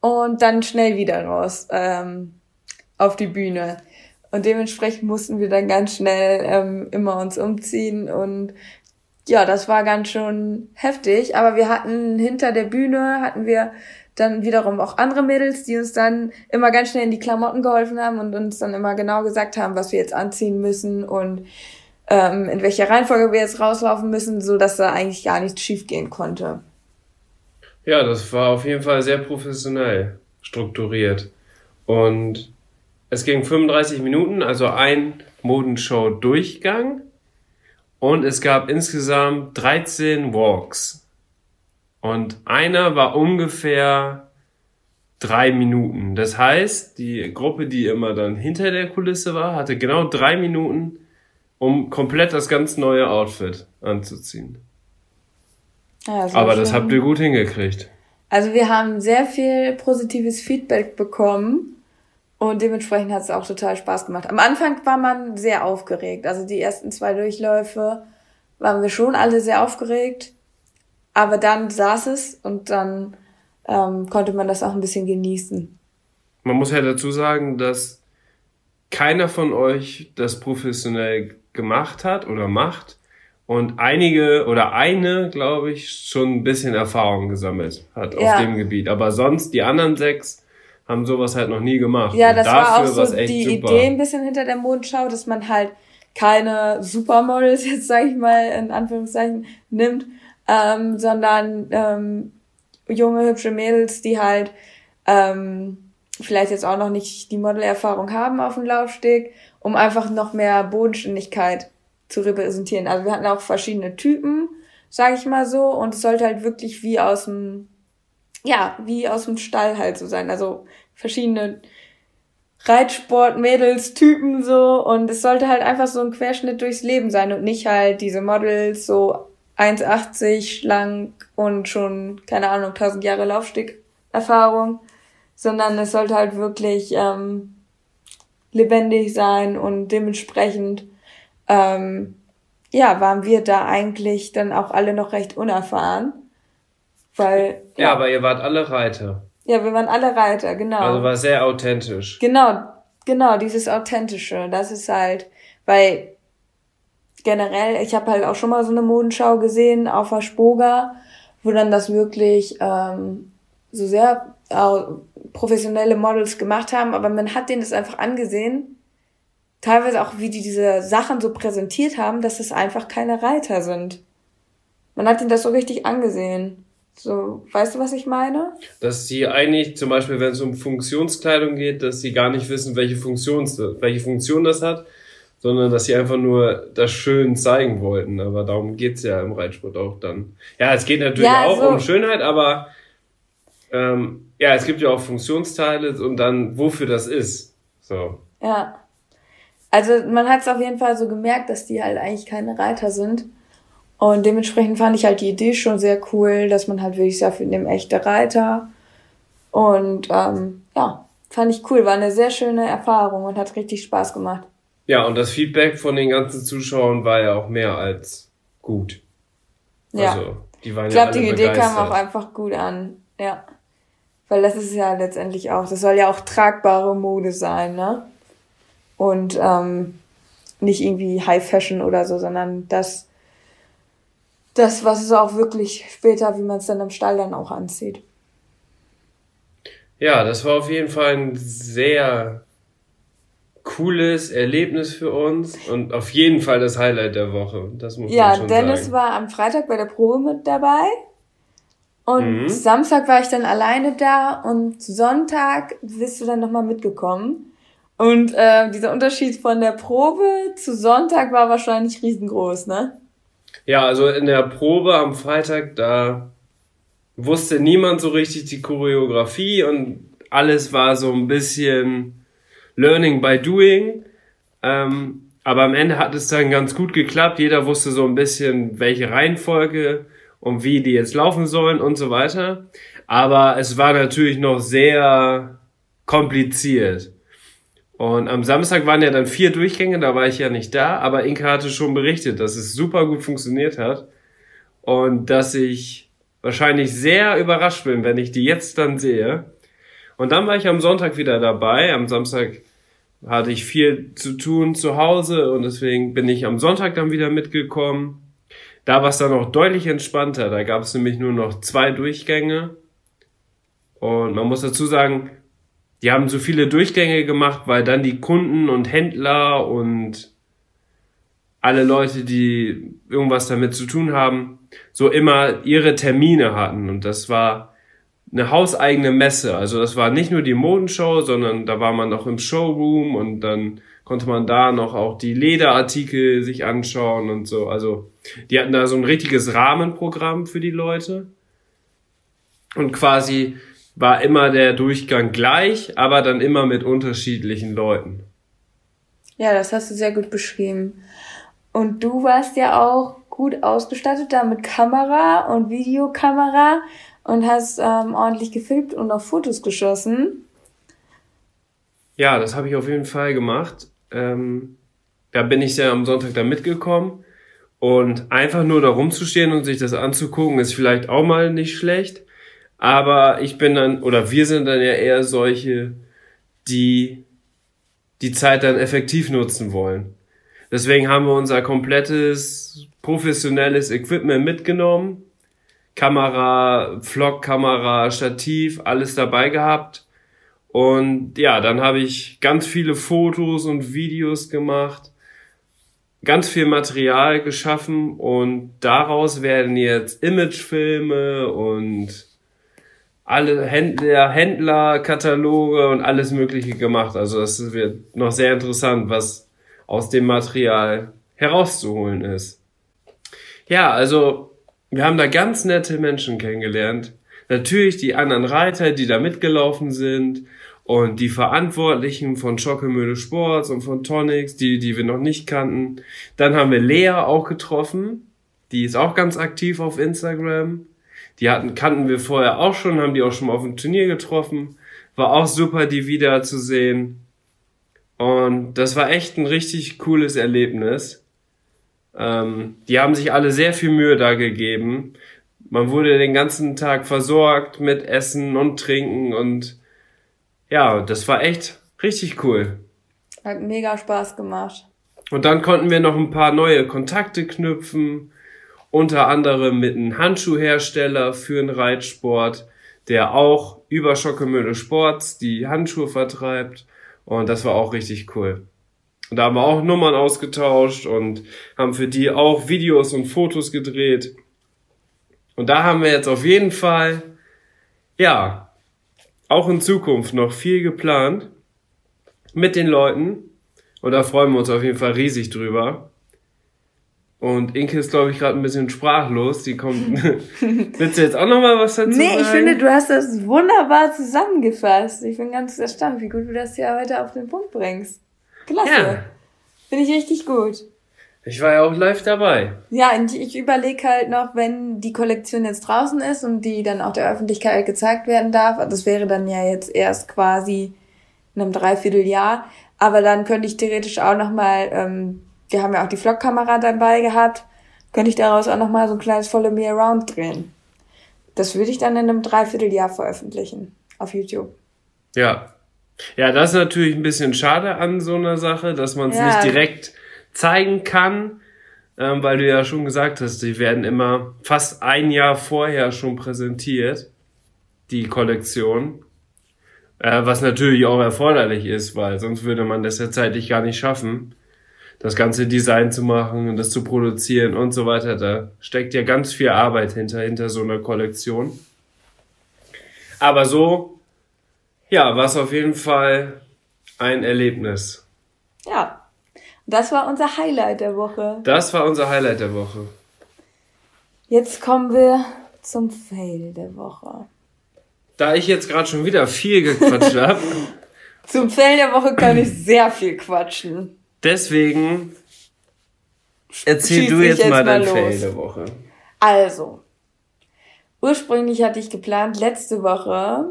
und dann schnell wieder raus ähm, auf die Bühne. Und dementsprechend mussten wir dann ganz schnell ähm, immer uns umziehen und ja, das war ganz schön heftig. Aber wir hatten hinter der Bühne hatten wir dann wiederum auch andere Mädels, die uns dann immer ganz schnell in die Klamotten geholfen haben und uns dann immer genau gesagt haben, was wir jetzt anziehen müssen und ähm, in welcher Reihenfolge wir jetzt rauslaufen müssen, so dass da eigentlich gar nichts schiefgehen konnte. Ja, das war auf jeden Fall sehr professionell strukturiert. Und es ging 35 Minuten, also ein Modenshow-Durchgang. Und es gab insgesamt 13 Walks. Und einer war ungefähr drei Minuten. Das heißt, die Gruppe, die immer dann hinter der Kulisse war, hatte genau drei Minuten, um komplett das ganz neue Outfit anzuziehen. Ja, das Aber das habt ihr gut hingekriegt. Also wir haben sehr viel positives Feedback bekommen und dementsprechend hat es auch total Spaß gemacht. Am Anfang war man sehr aufgeregt. Also die ersten zwei Durchläufe waren wir schon alle sehr aufgeregt. Aber dann saß es und dann ähm, konnte man das auch ein bisschen genießen. Man muss ja dazu sagen, dass keiner von euch das professionell gemacht hat oder macht und einige oder eine, glaube ich, schon ein bisschen Erfahrung gesammelt hat ja. auf dem Gebiet. Aber sonst die anderen sechs haben sowas halt noch nie gemacht. Ja, das war auch so die super. Idee ein bisschen hinter der Mondschau, dass man halt keine Supermodels jetzt sage ich mal in Anführungszeichen nimmt, ähm, sondern ähm, junge, hübsche Mädels, die halt ähm, vielleicht jetzt auch noch nicht die Modelerfahrung haben auf dem Laufsteg, um einfach noch mehr Bodenständigkeit zu repräsentieren. Also wir hatten auch verschiedene Typen, sage ich mal so, und es sollte halt wirklich wie aus dem, ja, wie aus dem Stall halt so sein. Also verschiedene Reitsport-Mädels, Typen so, und es sollte halt einfach so ein Querschnitt durchs Leben sein und nicht halt diese Models so 1,80 schlank und schon, keine Ahnung, 1000 Jahre Laufsteg-Erfahrung, sondern es sollte halt wirklich ähm, lebendig sein und dementsprechend ähm, ja, waren wir da eigentlich dann auch alle noch recht unerfahren. Weil, Ja, aber ihr wart alle Reiter. ja, wir waren alle Reiter, genau. Also war sehr authentisch. Genau, genau, dieses Authentische, das ist halt, weil generell, ich habe halt auch schon mal so eine Modenschau gesehen auf der Spoga, wo dann das wirklich ähm, so sehr äh, professionelle Models gemacht haben, aber man hat denen das einfach angesehen, teilweise auch wie die diese Sachen so präsentiert haben, dass es einfach keine Reiter sind. Man hat ihnen das so richtig angesehen. So, weißt du, was ich meine? Dass sie eigentlich, zum Beispiel, wenn es um Funktionskleidung geht, dass sie gar nicht wissen, welche Funktion, welche Funktion das hat, sondern dass sie einfach nur das schön zeigen wollten. Aber darum geht's ja im Reitsport auch dann. Ja, es geht natürlich Ja, auch so- um Schönheit, aber ähm, ja, es gibt ja auch Funktionsteile und dann, wofür das ist. So. Ja. Also man hat es auf jeden Fall so gemerkt, dass die halt eigentlich keine Reiter sind. Und dementsprechend fand ich halt die Idee schon sehr cool, dass man halt wirklich sagt, wir nehmen echte Reiter. Und ähm, ja, fand ich cool. War eine sehr schöne Erfahrung und hat richtig Spaß gemacht. Ja, und das Feedback von den ganzen Zuschauern war ja auch mehr als gut. Ja. Also, die waren ich ja glaube, alle die Idee kam begeistert. auch einfach gut an. Ja. Weil das ist ja letztendlich auch, das soll ja auch tragbare Mode sein, ne? Und ähm, nicht irgendwie High Fashion oder so, sondern das, das, was es auch wirklich später, wie man es dann im Stall dann auch anzieht. Ja, das war auf jeden Fall ein sehr cooles Erlebnis für uns und auf jeden Fall das Highlight der Woche. Das muss man Ja, schon Dennis sagen. war am Freitag bei der Probe mit dabei. Und Mhm. Samstag war ich dann alleine da und Sonntag bist du dann nochmal mitgekommen. Und äh, dieser Unterschied von der Probe zu Sonntag war wahrscheinlich riesengroß, ne? Ja, also in der Probe am Freitag, da wusste niemand so richtig die Choreografie und alles war so ein bisschen Learning by Doing. Ähm, aber am Ende hat es dann ganz gut geklappt. Jeder wusste so ein bisschen, welche Reihenfolge und wie die jetzt laufen sollen und so weiter. Aber es war natürlich noch sehr kompliziert. Und am Samstag waren ja dann vier Durchgänge, da war ich ja nicht da, aber Inka hatte schon berichtet, dass es super gut funktioniert hat und dass ich wahrscheinlich sehr überrascht bin, wenn ich die jetzt dann sehe. Und dann war ich am Sonntag wieder dabei. Am Samstag hatte ich viel zu tun zu Hause und deswegen bin ich am Sonntag dann wieder mitgekommen. Da war es dann auch deutlich entspannter. Da gab es nämlich nur noch zwei Durchgänge. Und man muss dazu sagen, die haben so viele Durchgänge gemacht, weil dann die Kunden und Händler und alle Leute, die irgendwas damit zu tun haben, so immer ihre Termine hatten. Und das war eine hauseigene Messe. Also das war nicht nur die Modenshow, sondern da war man noch im Showroom und dann konnte man da noch auch die Lederartikel sich anschauen und so. Also die hatten da so ein richtiges Rahmenprogramm für die Leute. Und quasi war immer der Durchgang gleich, aber dann immer mit unterschiedlichen Leuten. Ja, das hast du sehr gut beschrieben. Und du warst ja auch gut ausgestattet da mit Kamera und Videokamera und hast ähm, ordentlich gefilmt und auch Fotos geschossen. Ja, das habe ich auf jeden Fall gemacht. Ähm, da bin ich ja am Sonntag da mitgekommen. Und einfach nur da rumzustehen und sich das anzugucken, ist vielleicht auch mal nicht schlecht. Aber ich bin dann, oder wir sind dann ja eher solche, die die Zeit dann effektiv nutzen wollen. Deswegen haben wir unser komplettes professionelles Equipment mitgenommen. Kamera, Vlog-Kamera, Stativ, alles dabei gehabt. Und ja, dann habe ich ganz viele Fotos und Videos gemacht, ganz viel Material geschaffen und daraus werden jetzt Imagefilme und alle Händler, Händlerkataloge und alles Mögliche gemacht. Also das wird noch sehr interessant, was aus dem Material herauszuholen ist. Ja, also wir haben da ganz nette Menschen kennengelernt. Natürlich die anderen Reiter, die da mitgelaufen sind und die Verantwortlichen von Schockemöhle Sports und von Tonics, die, die wir noch nicht kannten. Dann haben wir Lea auch getroffen. Die ist auch ganz aktiv auf Instagram. Die hatten, kannten wir vorher auch schon, haben die auch schon mal auf dem Turnier getroffen. War auch super, die wieder zu sehen. Und das war echt ein richtig cooles Erlebnis. Ähm, die haben sich alle sehr viel Mühe da gegeben. man wurde den ganzen Tag versorgt mit Essen und Trinken und ja, das war echt richtig cool. Hat mega Spaß gemacht. Und dann konnten wir noch ein paar neue Kontakte knüpfen, unter anderem mit einem Handschuhhersteller für den Reitsport, der auch über Schockemühle Sports die Handschuhe vertreibt. Und das war auch richtig cool. Und da haben wir auch Nummern ausgetauscht und haben für die auch Videos und Fotos gedreht. Und da haben wir jetzt auf jeden Fall, ja, auch in Zukunft noch viel geplant mit den Leuten. Und da freuen wir uns auf jeden Fall riesig drüber. Und Inke ist, glaube ich, gerade ein bisschen sprachlos. Die kommt. Willst du jetzt auch noch mal was dazu Nee, sagen? ich finde, du hast das wunderbar zusammengefasst. Ich bin ganz erstaunt, wie gut du das ja heute auf den Punkt bringst. Klasse. Ja. Finde ich richtig gut. Ich war ja auch live dabei. Ja, und ich überlege halt noch, wenn die Kollektion jetzt draußen ist und die dann auch der Öffentlichkeit gezeigt werden darf, das wäre dann ja jetzt erst quasi in einem Dreivierteljahr, aber dann könnte ich theoretisch auch nochmal, ähm, wir haben ja auch die Vlogkamera dabei gehabt, könnte ich daraus auch nochmal so ein kleines Follow Me Around drehen. Das würde ich dann in einem Dreivierteljahr veröffentlichen auf YouTube. Ja. Ja, das ist natürlich ein bisschen schade an so einer Sache, dass man es Ja. nicht direkt zeigen kann, ähm, weil du ja schon gesagt hast, die werden immer fast ein Jahr vorher schon präsentiert, die Kollektion. Äh, was natürlich auch erforderlich ist, weil sonst würde man das ja zeitlich gar nicht schaffen, das ganze Design zu machen und das zu produzieren und so weiter. Da steckt ja ganz viel Arbeit hinter, hinter so einer Kollektion. Aber so, ja, war es auf jeden Fall ein Erlebnis. Ja. Das war unser Highlight der Woche. Das war unser Highlight der Woche. Jetzt kommen wir zum Fail der Woche. Da ich jetzt gerade schon wieder viel gequatscht habe, Zum Fail der Woche kann ich sehr viel quatschen. deswegen erzähl Schieß du jetzt, jetzt mal dein los. Fail der Woche. Also, ursprünglich hatte ich geplant, letzte Woche,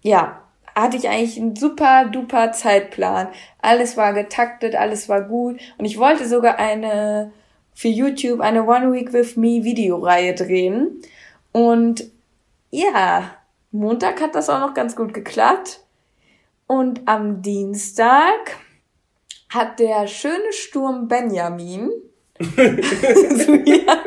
ja, hatte ich eigentlich einen super duper Zeitplan. Alles war getaktet, alles war gut. Und ich wollte sogar eine, für YouTube eine One Week with Me Videoreihe drehen. Und ja, Montag hat das auch noch ganz gut geklappt. Und am Dienstag hat der schöne Sturm Benjamin, so, ja,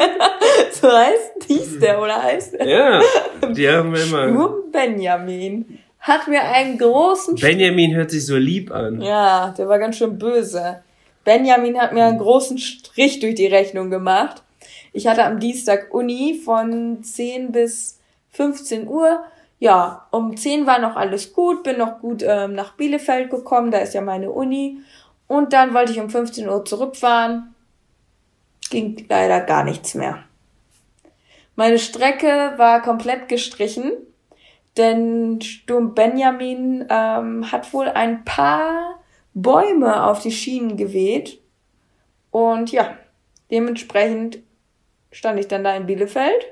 so heißt, hieß der oder heißt der? Ja, die haben wir immer. Sturm Benjamin hat mir einen großen Benjamin hört sich so lieb an. ja, der war ganz schön böse. Benjamin hat mir einen großen Strich durch die Rechnung gemacht. Ich hatte am Dienstag Uni von 10 bis 15 Uhr. Ja, um 10 war noch alles gut, bin noch gut ähm, nach Bielefeld gekommen, da ist ja meine Uni. Und dann wollte ich um 15 Uhr zurückfahren. Ging leider gar nichts mehr. Meine Strecke war komplett gestrichen, denn Sturm Benjamin ähm, hat wohl ein paar Bäume auf die Schienen geweht. Und ja, dementsprechend stand ich dann da in Bielefeld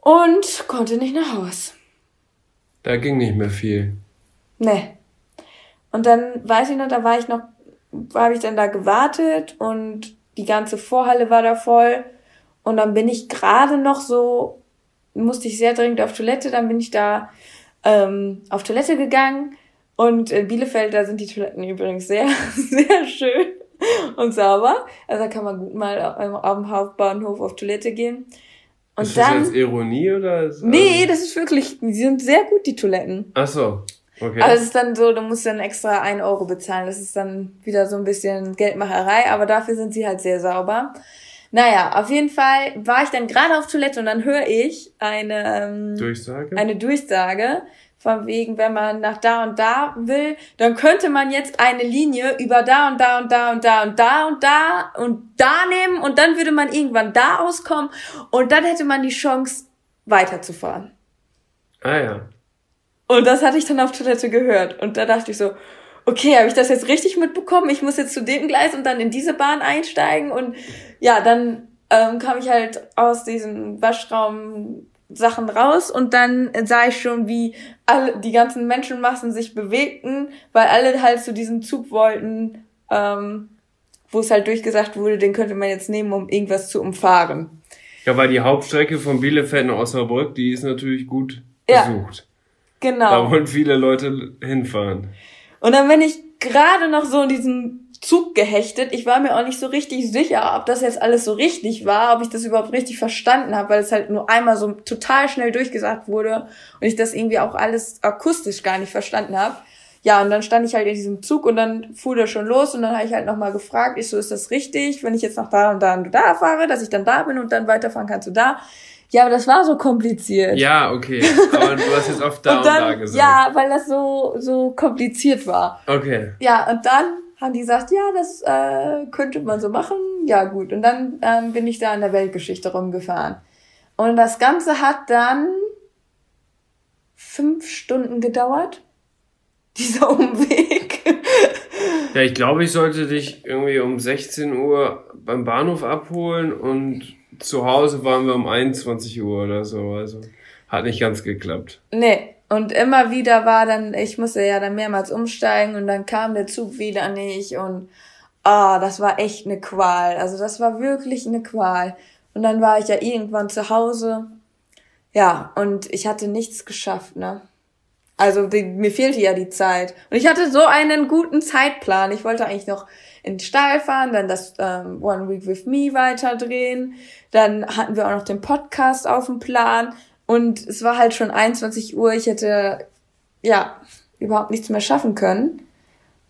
und konnte nicht nach Haus. Da ging nicht mehr viel. Nee. Und dann weiß ich noch, da war ich noch, habe ich dann da gewartet und die ganze Vorhalle war da voll. Und dann bin ich gerade noch so, musste ich sehr dringend auf Toilette, dann bin ich da ähm, auf Toilette gegangen. Und in Bielefeld, da sind die Toiletten übrigens sehr, sehr schön und sauber. Also da kann man gut mal am, am Hauptbahnhof auf Toilette gehen. Und ist das dann. jetzt Ironie oder? Ist, Nee, das ist wirklich, die sind sehr gut, die Toiletten. Ach so. Okay. Aber es ist dann so, du musst dann extra ein Euro bezahlen. Das ist dann wieder so ein bisschen Geldmacherei, aber dafür sind sie halt sehr sauber. Naja, auf jeden Fall war ich dann gerade auf Toilette und dann höre ich eine, ähm, Durchsage? eine Durchsage von wegen, wenn man nach da und da will, dann könnte man jetzt eine Linie über da und da und da und da und da und da und da nehmen und dann würde man irgendwann da auskommen und dann hätte man die Chance weiterzufahren. ah ja. Und das hatte ich dann auf Toilette gehört. Und da dachte ich so, okay, habe ich das jetzt richtig mitbekommen? Ich muss jetzt zu dem Gleis und dann in diese Bahn einsteigen. Und ja, dann ähm, kam ich halt aus diesem Waschraum Sachen raus und dann sah ich schon, wie alle die ganzen Menschenmassen sich bewegten, weil alle halt zu diesem Zug wollten, ähm, wo es halt durchgesagt wurde, den könnte man jetzt nehmen, um irgendwas zu umfahren. Ja, weil die Hauptstrecke von Bielefeld nach Osnabrück, die ist natürlich gut Ja. besucht. Genau. Da wollen viele Leute hinfahren. Und dann bin ich gerade noch so in diesen Zug gehechtet. Ich war mir auch nicht so richtig sicher, ob das jetzt alles so richtig war, ob ich das überhaupt richtig verstanden habe, weil es halt nur einmal so total schnell durchgesagt wurde und ich das irgendwie auch alles akustisch gar nicht verstanden habe. Ja, und dann stand ich halt in diesem Zug und dann fuhr der schon los und dann habe ich halt nochmal gefragt, ich so, ist das richtig, wenn ich jetzt noch da und da und da fahre, dass ich dann da bin und dann weiterfahren kann zu da. Ja, aber das war so kompliziert. Ja, okay. Aber du hast jetzt oft da und, und dann, da gesagt. ja, weil das so, so kompliziert war. Okay. Ja, und dann haben die gesagt, ja, das äh, könnte man so machen. Ja, gut. Und dann ähm, bin ich da in der Weltgeschichte rumgefahren. Und das Ganze hat dann fünf Stunden gedauert. Dieser Umweg. Ja, ich glaube, ich sollte dich irgendwie um 16 Uhr beim Bahnhof abholen und zu Hause waren wir um 21 Uhr oder so. Also hat nicht ganz geklappt. nee. Und immer wieder war dann, ich musste ja dann mehrmals umsteigen und dann kam der Zug wieder nicht und ah, das war echt eine Qual. Also das war wirklich eine Qual. Und dann war ich ja irgendwann zu Hause. Ja, und ich hatte nichts geschafft, ne? Also die, mir fehlte ja die Zeit. Und ich hatte so einen guten Zeitplan. Ich wollte eigentlich noch in den Stall fahren, dann das ähm, One Week with Me weiterdrehen. Dann hatten wir auch noch den Podcast auf dem Plan. Und es war halt schon 21 Uhr. Ich hätte, ja, überhaupt nichts mehr schaffen können.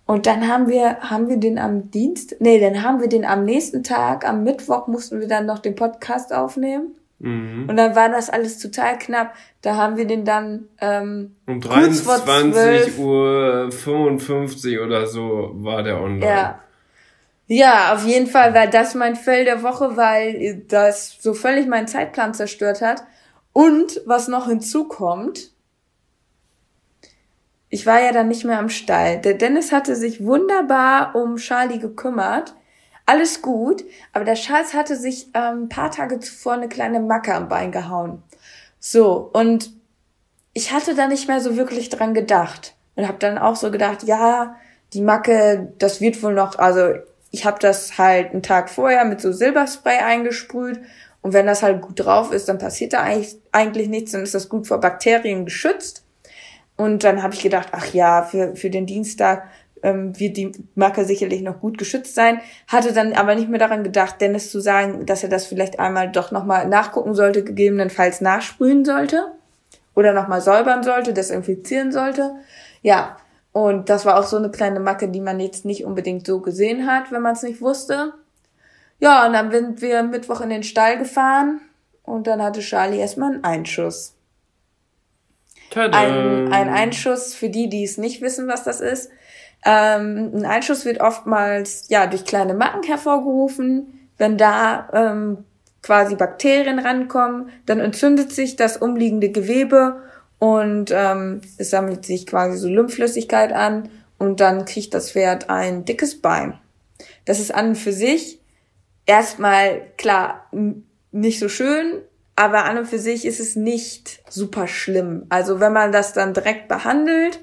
Und dann haben wir, haben wir den am Dienst, nee, dann haben wir den am nächsten Tag, am Mittwoch mussten wir dann noch den Podcast aufnehmen. Mhm. Und dann war das alles total knapp. Da haben wir den dann ähm, Um kurz vor 23 12. Uhr 55 oder so war der online. Ja. Ja, auf jeden Fall war das mein Fell der Woche, weil das so völlig meinen Zeitplan zerstört hat. Und was noch hinzukommt, ich war ja dann nicht mehr am Stall. Der Dennis hatte sich wunderbar um Charlie gekümmert. Alles gut, aber der Charles hatte sich ähm, ein paar Tage zuvor eine kleine Macke am Bein gehauen. So, und ich hatte da nicht mehr so wirklich dran gedacht. Und habe dann auch so gedacht, ja, die Macke, das wird wohl noch, also ich habe das halt einen Tag vorher mit so Silberspray eingesprüht und wenn das halt gut drauf ist, dann passiert da eigentlich, eigentlich nichts, dann ist das gut vor Bakterien geschützt. Und dann habe ich gedacht, ach ja, für, für den Dienstag ähm, wird die Macke sicherlich noch gut geschützt sein. Hatte dann aber nicht mehr daran gedacht, Dennis zu sagen, dass er das vielleicht einmal doch nochmal nachgucken sollte, gegebenenfalls nachsprühen sollte oder nochmal säubern sollte, desinfizieren sollte. Ja, und das war auch so eine kleine Macke, die man jetzt nicht unbedingt so gesehen hat, wenn man es nicht wusste. Ja, und dann sind wir Mittwoch in den Stall gefahren und dann hatte Charlie erstmal einen Einschuss. Tada. Ein, ein Einschuss, für die, die es nicht wissen, was das ist. Ähm, ein Einschuss wird oftmals ja durch kleine Macken hervorgerufen. Wenn da ähm, quasi Bakterien rankommen, dann entzündet sich das umliegende Gewebe und ähm, es sammelt sich quasi so Lymphflüssigkeit an und dann kriegt das Pferd ein dickes Bein. Das ist an und für sich erstmal klar nicht so schön, aber an und für sich ist es nicht super schlimm. Also wenn man das dann direkt behandelt,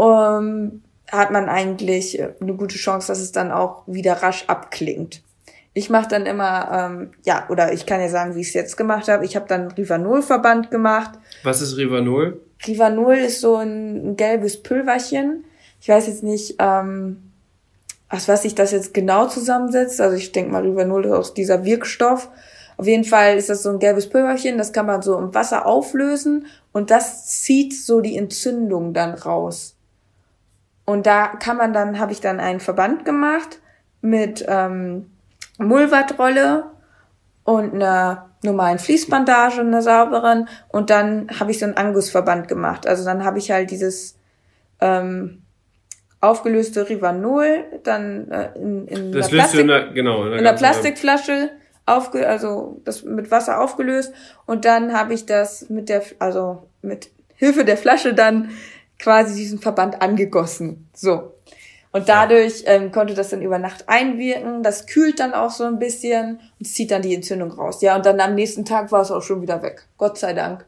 ähm, hat man eigentlich äh, eine gute Chance, dass es dann auch wieder rasch abklingt. Ich mache dann immer, ähm, ja, oder ich kann ja sagen, wie ich es jetzt gemacht habe. Ich habe dann Rivanol-Verband gemacht. Was ist Rivanol? Rivanol ist so ein, ein gelbes Pülverchen. Ich weiß jetzt nicht, ähm, aus was sich das jetzt genau zusammensetzt. Also ich denke mal, Rivanol ist aus dieser Wirkstoff. Auf jeden Fall ist das so ein gelbes Pülverchen, das kann man so im Wasser auflösen und das zieht so die Entzündung dann raus. Und da kann man dann, habe ich dann einen Verband gemacht mit ähm, Mullwattrolle und einer normalen Fließbandage, einer sauberen. Und dann habe ich so einen Angusverband gemacht. Also dann habe ich halt dieses ähm, aufgelöste Rivanol dann äh, in, in Das einer du in Plastik, der, genau, in der, in ganzen- Plastikflasche aufge, also das mit Wasser aufgelöst und dann habe ich das mit der, also mit Hilfe der Flasche dann quasi diesen Verband angegossen. So. Und dadurch ähm, konnte das dann über Nacht einwirken. Das kühlt dann auch so ein bisschen und zieht dann die Entzündung raus. Ja, und dann am nächsten Tag war es auch schon wieder weg. Gott sei Dank.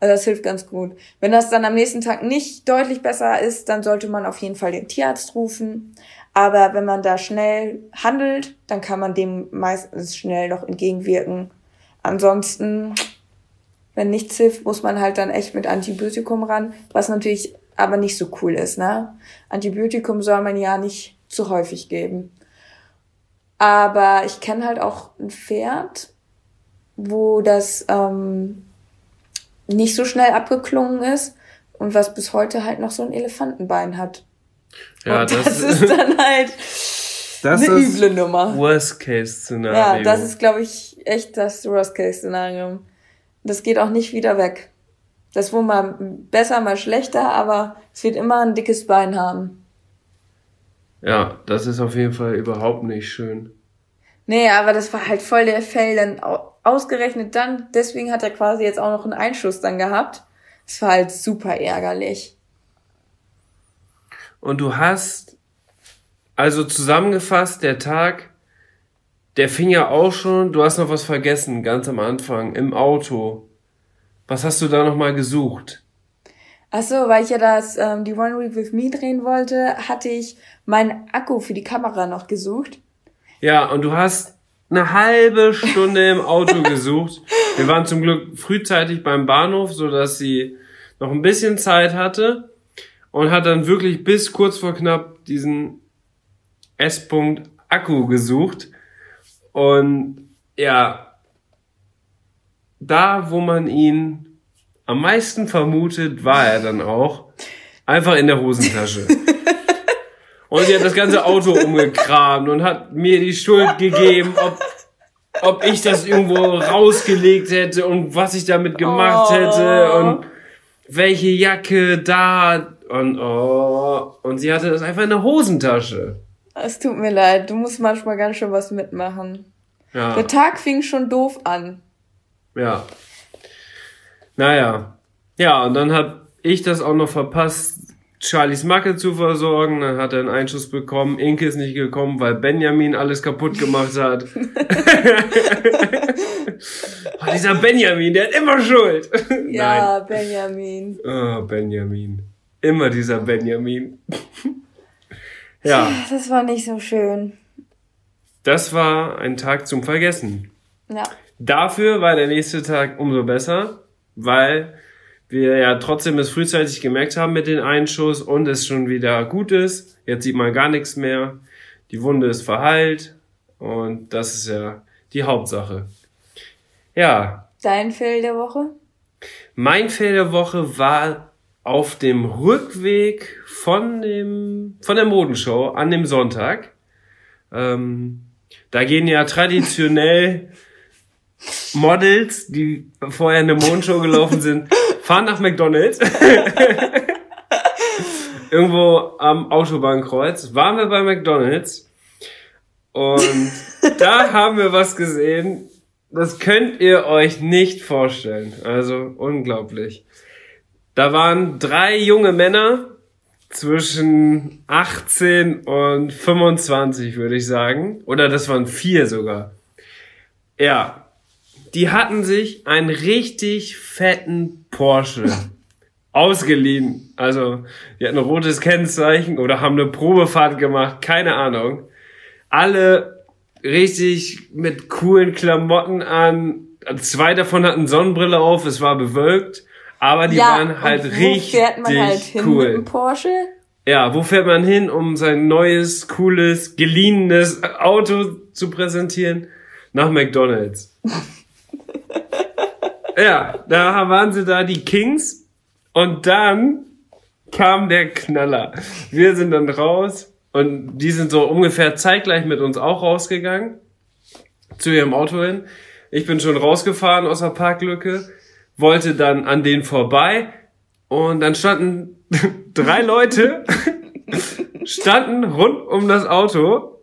Also das hilft ganz gut. Wenn das dann am nächsten Tag nicht deutlich besser ist, dann sollte man auf jeden Fall den Tierarzt rufen. Aber wenn man da schnell handelt, dann kann man dem meistens schnell noch entgegenwirken. ansonsten, wenn nichts hilft, muss man halt dann echt mit Antibiotikum ran, was natürlich aber nicht so cool ist, ne? Antibiotikum soll man ja nicht zu häufig geben. Aber ich kenne halt auch ein Pferd, wo das ähm, nicht so schnell abgeklungen ist und was bis heute halt noch so ein Elefantenbein hat. Ja, und das- das, ist dann halt Das eine ist üble Nummer. Worst-Case-Szenario. Ja, das ist, glaube ich, echt das Worst-Case-Szenario. Das geht auch nicht wieder weg. Das wohl mal besser, mal schlechter, aber es wird immer ein dickes Bein haben. Ja, das ist auf jeden Fall überhaupt nicht schön. Nee, aber das war halt voll der Fail. Dann au- ausgerechnet dann, deswegen hat er quasi jetzt auch noch einen Einschuss dann gehabt. Es war halt super ärgerlich. Und du hast, also zusammengefasst, der Tag, der fing ja auch schon, du hast noch was vergessen, ganz am Anfang, im Auto. Was hast du da nochmal gesucht? Ach so, weil ich ja das ähm, die One Week with Me drehen wollte, hatte ich meinen Akku für die Kamera noch gesucht. Ja, und du hast eine halbe Stunde im Auto gesucht. Wir waren zum Glück frühzeitig beim Bahnhof, so dass sie noch ein bisschen Zeit hatte und hat dann wirklich bis kurz vor knapp diesen S-Punkt Akku gesucht. Und ja, da, wo man ihn am meisten vermutet, war er dann auch einfach in der Hosentasche. Und sie hat das ganze Auto umgekramt und hat mir die Schuld gegeben, ob, ob ich das irgendwo rausgelegt hätte und was ich damit gemacht Oh. hätte und welche Jacke da und oh. Und sie hatte das einfach in der Hosentasche. Es tut mir leid, du musst manchmal ganz schön was mitmachen. Ja. Der Tag fing schon doof an. Ja. Naja. Ja, und dann hab ich das auch noch verpasst, Charlies Macke zu versorgen. Dann hat er einen Einschuss bekommen. Inke ist nicht gekommen, weil Benjamin alles kaputt gemacht hat. oh, dieser Benjamin, der hat immer Schuld. Ja, Benjamin. Nein. Oh, Benjamin. Immer dieser Benjamin. ja, Das war nicht so schön. das war ein Tag zum Vergessen. Ja. Dafür war der nächste Tag umso besser, weil wir ja trotzdem es frühzeitig gemerkt haben mit dem Einschuss und es schon wieder gut ist. Jetzt sieht man gar nichts mehr. Die Wunde ist verheilt und das ist ja die Hauptsache. Ja, Dein Fail der Woche? mein Fail der Woche war auf dem Rückweg von dem von der Modenshow an dem Sonntag. Ähm, da gehen ja traditionell Models, die vorher in der Mondshow gelaufen sind, fahren nach McDonald's. Irgendwo am Autobahnkreuz waren wir bei McDonald's und da haben wir was gesehen. Das könnt ihr euch nicht vorstellen. Also unglaublich. Da waren drei junge Männer zwischen 18 und 25, würde ich sagen. Oder das waren vier sogar. Ja, die hatten sich einen richtig fetten Porsche ausgeliehen. Also, die hatten ein rotes Kennzeichen oder haben eine Probefahrt gemacht, keine Ahnung. Alle richtig mit coolen Klamotten an. Zwei davon hatten Sonnenbrille auf, es war bewölkt, aber die waren halt und richtig wo fährt man halt hin cool. mit dem Porsche? Ja, wo fährt man hin, um sein neues, cooles, geliehenes Auto zu präsentieren? Nach McDonald's. ja, da waren sie da, die Kings. Und dann kam der Knaller. Wir sind dann raus und die sind so ungefähr zeitgleich mit uns auch rausgegangen. Zu ihrem Auto hin. Ich bin schon rausgefahren aus der Parklücke, wollte dann an denen vorbei und dann standen drei Leute standen rund um das Auto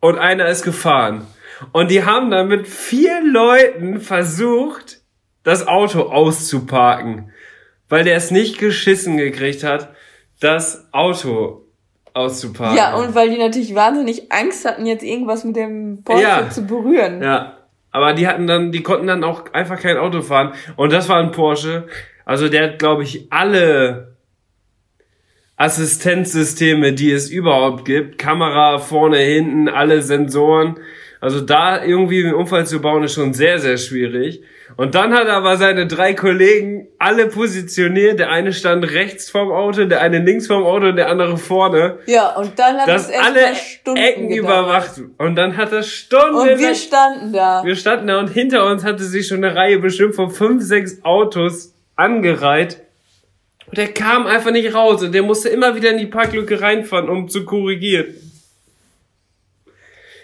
und einer ist gefahren. Und die haben dann mit vier Leuten versucht, das Auto auszuparken, weil der es nicht geschissen gekriegt hat, das Auto auszuparken. Ja, und weil die natürlich wahnsinnig Angst hatten, jetzt irgendwas mit dem Porsche Ja. zu berühren. Ja, aber die hatten dann, die konnten dann auch einfach kein Auto fahren. Und das war ein Porsche. Also der hat, glaube ich, alle Assistenzsysteme, die es überhaupt gibt. Kamera vorne, hinten, alle Sensoren. Also da irgendwie einen Unfall zu bauen ist schon sehr, sehr schwierig. Und dann hat er aber seine drei Kollegen alle positioniert. Der eine stand rechts vom Auto, der eine links vom Auto und der andere vorne. Ja, und dann hat erst alle Stunden Ecken gedauert. überwacht. Und dann hat er Stunden... Und wir standen da. wir standen da und hinter uns hatte sich schon eine Reihe bestimmt von fünf, sechs Autos angereiht. Und der kam einfach nicht raus und der musste immer wieder in die Parklücke reinfahren, um zu korrigieren.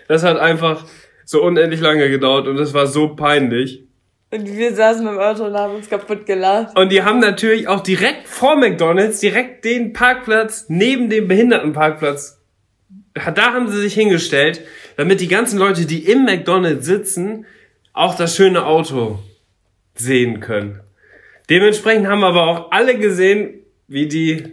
Das hat einfach so unendlich lange gedauert und das war so peinlich. Und wir saßen im Auto und haben uns kaputt gelacht. Und die haben natürlich auch direkt vor McDonalds, direkt den Parkplatz neben dem Behindertenparkplatz, da haben sie sich hingestellt, damit die ganzen Leute, die im McDonalds sitzen, auch das schöne Auto sehen können. Dementsprechend haben aber auch alle gesehen, wie die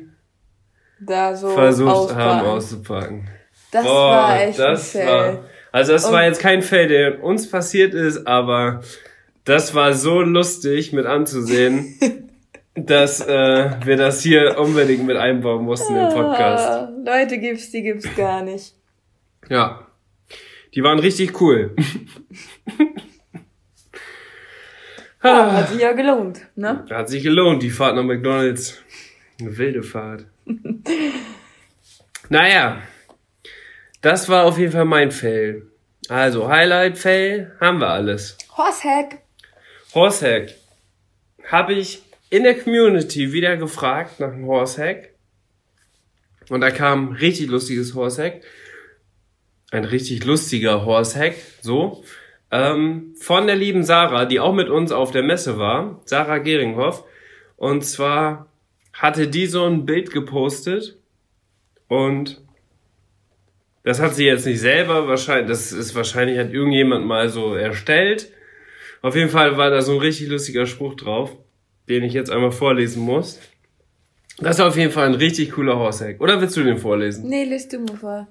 Da so versucht ausfahren. haben auszupacken. Das Boah, war echt das ein Fail. war, also das Und- war jetzt kein Fail, der uns passiert ist, aber das war so lustig mit anzusehen, dass äh, wir das hier unbedingt mit einbauen mussten im Podcast. Ah, Leute gibt's, die gibt's gar nicht. Ja, die waren richtig cool. Ja, hat sich ja gelohnt, ne? Hat sich gelohnt, die Fahrt nach McDonalds. Eine wilde Fahrt. naja, das war auf jeden Fall mein Fail. Also, Highlight-Fail haben wir alles. Horsehack. Horsehack. Habe ich in der Community wieder gefragt nach einem Horsehack. Und da kam ein richtig lustiges Horsehack. Ein richtig lustiger Horsehack, so. Ähm, von der lieben Sarah, die auch mit uns auf der Messe war. Sarah Geringhoff. Und zwar hatte die so ein Bild gepostet. Und das hat sie jetzt nicht selber wahrscheinlich, das ist wahrscheinlich hat irgendjemand mal so erstellt. Auf jeden Fall war da so ein richtig lustiger Spruch drauf, den ich jetzt einmal vorlesen muss. Das ist auf jeden Fall ein richtig cooler Horsehack. Oder willst du den vorlesen? Nee, liest du mal vor.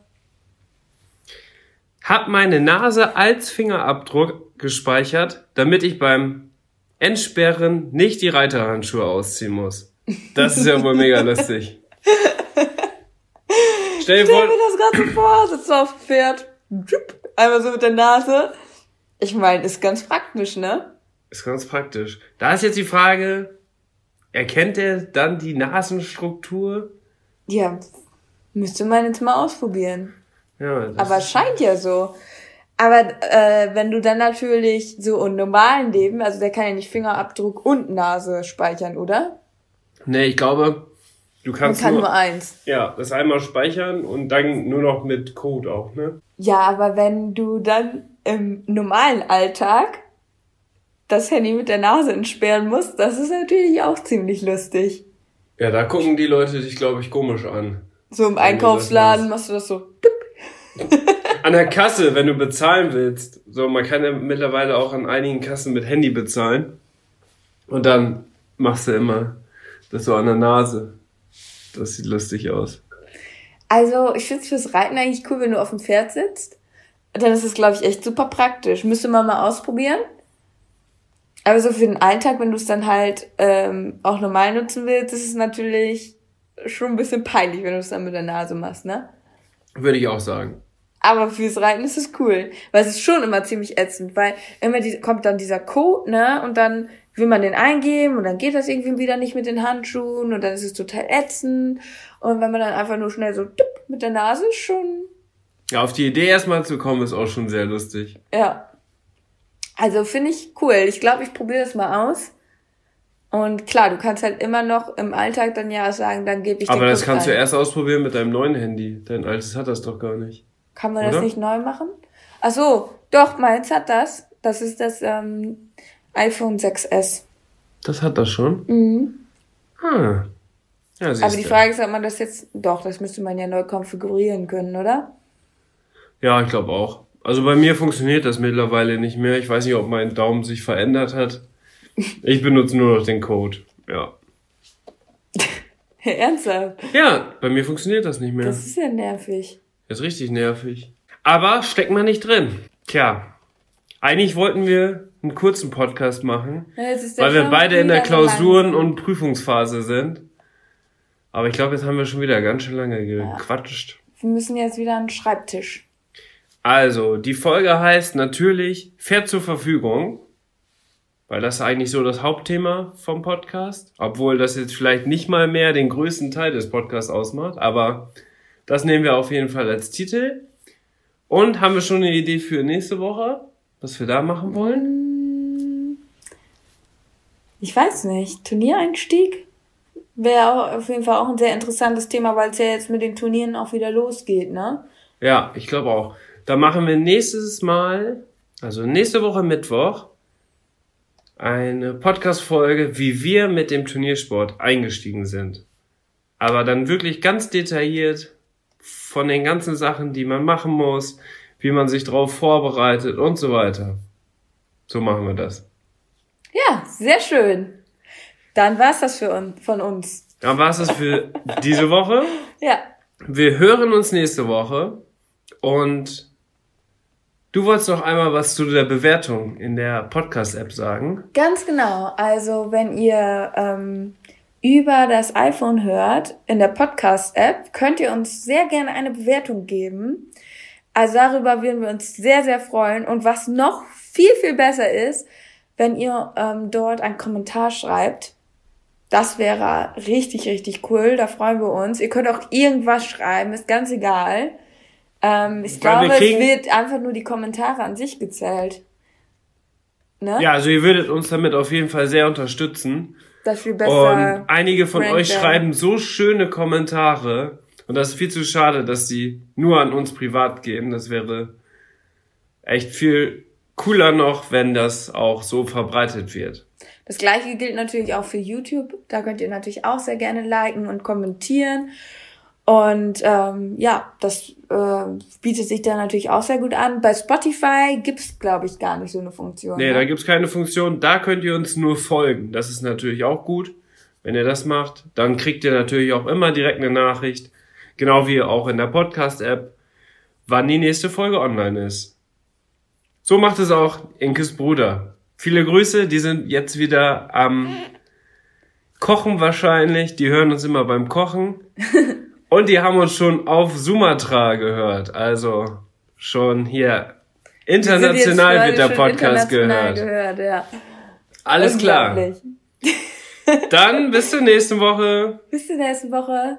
Hab meine Nase als Fingerabdruck gespeichert, damit ich beim Entsperren nicht die Reiterhandschuhe ausziehen muss. Das ist ja wohl mega lustig. Stell dir Stell vor, mir das gerade so vor, sitzt du auf dem Pferd, einmal so mit der Nase. Ich meine, ist ganz praktisch, ne? ist ganz praktisch. Da ist jetzt die Frage, erkennt er dann die Nasenstruktur? Ja, müsste man jetzt mal ausprobieren. Ja, das Aber ist- scheint ja so. Aber äh, wenn du dann natürlich so im normalen Leben, also der kann ja nicht Fingerabdruck und Nase speichern, oder? Nee, ich glaube, du Man kannst kann nur, nur eins. ja, das einmal speichern und dann nur noch mit Code auch, ne? Ja, aber wenn du dann im normalen Alltag das Handy mit der Nase entsperren musst, das ist natürlich auch ziemlich lustig. Ja, da gucken die Leute dich, glaube ich, komisch an. So im Einkaufsladen machst. machst du das so. An der Kasse, wenn du bezahlen willst. So, man kann ja mittlerweile auch an einigen Kassen mit Handy bezahlen. Und dann machst du immer das so an der Nase. Das sieht lustig aus. Also, ich finde es fürs Reiten eigentlich cool, wenn du auf dem Pferd sitzt. Dann ist es, glaube ich, echt super praktisch. Müsste man mal ausprobieren. Aber so für den Alltag, wenn du es dann halt ähm, auch normal nutzen willst, ist es natürlich schon ein bisschen peinlich, wenn du es dann mit der Nase machst, ne? Würde ich auch sagen. Aber fürs Reiten ist es cool. Weil es ist schon immer ziemlich ätzend, weil immer die, kommt dann dieser Code, ne? Und dann will man den eingeben und dann geht das irgendwie wieder nicht mit den Handschuhen und dann ist es total ätzend. Und wenn man dann einfach nur schnell so tipp, mit der Nase schon, Ja, auf die Idee erstmal zu kommen, ist auch schon sehr lustig. ja. Also finde ich cool. Ich glaube, ich probiere das mal aus. Und klar, du kannst halt immer noch im Alltag dann ja sagen, dann gebe ich Aber den das Code kannst du ein. erst ausprobieren mit deinem neuen Handy. Dein altes hat das doch gar nicht. Kann man Oder? das nicht neu machen? Ach so, doch, meins hat das. Das ist das ähm, iPhone 6S. Das hat das schon? Mhm. Ah. Ja, Aber die du. Frage ist, ob man das jetzt, doch, das müsste man ja neu konfigurieren können, oder? Ja, ich glaube auch. Also bei mir funktioniert das mittlerweile nicht mehr. Ich weiß nicht, ob mein Daumen sich verändert hat. Ich benutze nur noch den Code. Ja. Ernsthaft? Ja, bei mir funktioniert das nicht mehr. Das ist ja nervig. Ist richtig nervig. Aber steckt man nicht drin. Tja. Eigentlich wollten wir einen kurzen Podcast machen, Ja, weil wir beide in der. Klausuren- und Prüfungsphase sind. Aber ich glaube, jetzt haben wir schon wieder ganz schön lange gequatscht. Wir müssen jetzt wieder an den Schreibtisch. Also, die Folge heißt natürlich Pferd zur Verfügung, weil das ist eigentlich so das Hauptthema vom Podcast, obwohl das jetzt vielleicht nicht mal mehr den größten Teil des Podcasts ausmacht, aber das nehmen wir auf jeden Fall als Titel. Und haben wir schon eine Idee für nächste Woche, was wir da machen wollen? Ich weiß nicht. Turniereinstieg wäre auf jeden Fall auch ein sehr interessantes Thema, weil es ja jetzt mit den Turnieren auch wieder losgeht, ne? Ja, ich glaube auch. Da machen wir nächstes Mal, also nächste Woche Mittwoch, eine Podcast-Folge, wie wir mit dem Turniersport eingestiegen sind. Aber dann wirklich ganz detailliert von den ganzen Sachen, die man machen muss, wie man sich darauf vorbereitet und so weiter. So machen wir das. Ja, sehr schön. Dann war's das für uns, von uns. Dann war's das für diese Woche. Ja. Wir hören uns nächste Woche und du wolltest noch einmal was zu der Bewertung in der Podcast-App sagen. Ganz genau. Also wenn ihr ähm, über das iPhone hört, in der Podcast-App, könnt ihr uns sehr gerne eine Bewertung geben. Also darüber würden wir uns sehr, sehr freuen. Und was noch viel, viel besser ist, wenn ihr ähm, dort einen Kommentar schreibt. Das wäre richtig, richtig cool. Da freuen wir uns. Ihr könnt auch irgendwas schreiben, ist ganz egal. Ähm, ich Weil wir glaube, es kriegen- wird einfach nur die Kommentare an sich gezählt. Ne? Ja, also ihr würdet uns damit auf jeden Fall sehr unterstützen. Dass wir besser. Und einige von euch werden. schreiben so schöne Kommentare. Und das ist viel zu schade, dass die nur an uns privat gehen. Das wäre echt viel cooler noch, wenn das auch so verbreitet wird. Das gleiche gilt natürlich auch für YouTube. Da könnt ihr natürlich auch sehr gerne liken und kommentieren. Und ähm, ja, das äh, bietet sich da natürlich auch sehr gut an. Bei Spotify gibt's, glaube ich, gar nicht so eine Funktion. Nee, ne? da gibt's keine Funktion. Da könnt ihr uns nur folgen. Das ist natürlich auch gut. Wenn ihr das macht, dann kriegt ihr natürlich auch immer direkt eine Nachricht. Genau wie auch in der Podcast-App, wann die nächste Folge online ist. So macht es auch Inkes Bruder. Viele Grüße, die sind jetzt wieder am Kochen wahrscheinlich. Die hören uns immer beim Kochen. Und die haben uns schon auf Sumatra gehört. Also schon hier Wir international wird der Podcast international gehört. gehört ja. Alles klar. Dann bis zur nächsten Woche. Bis zur nächsten Woche.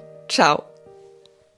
ciao.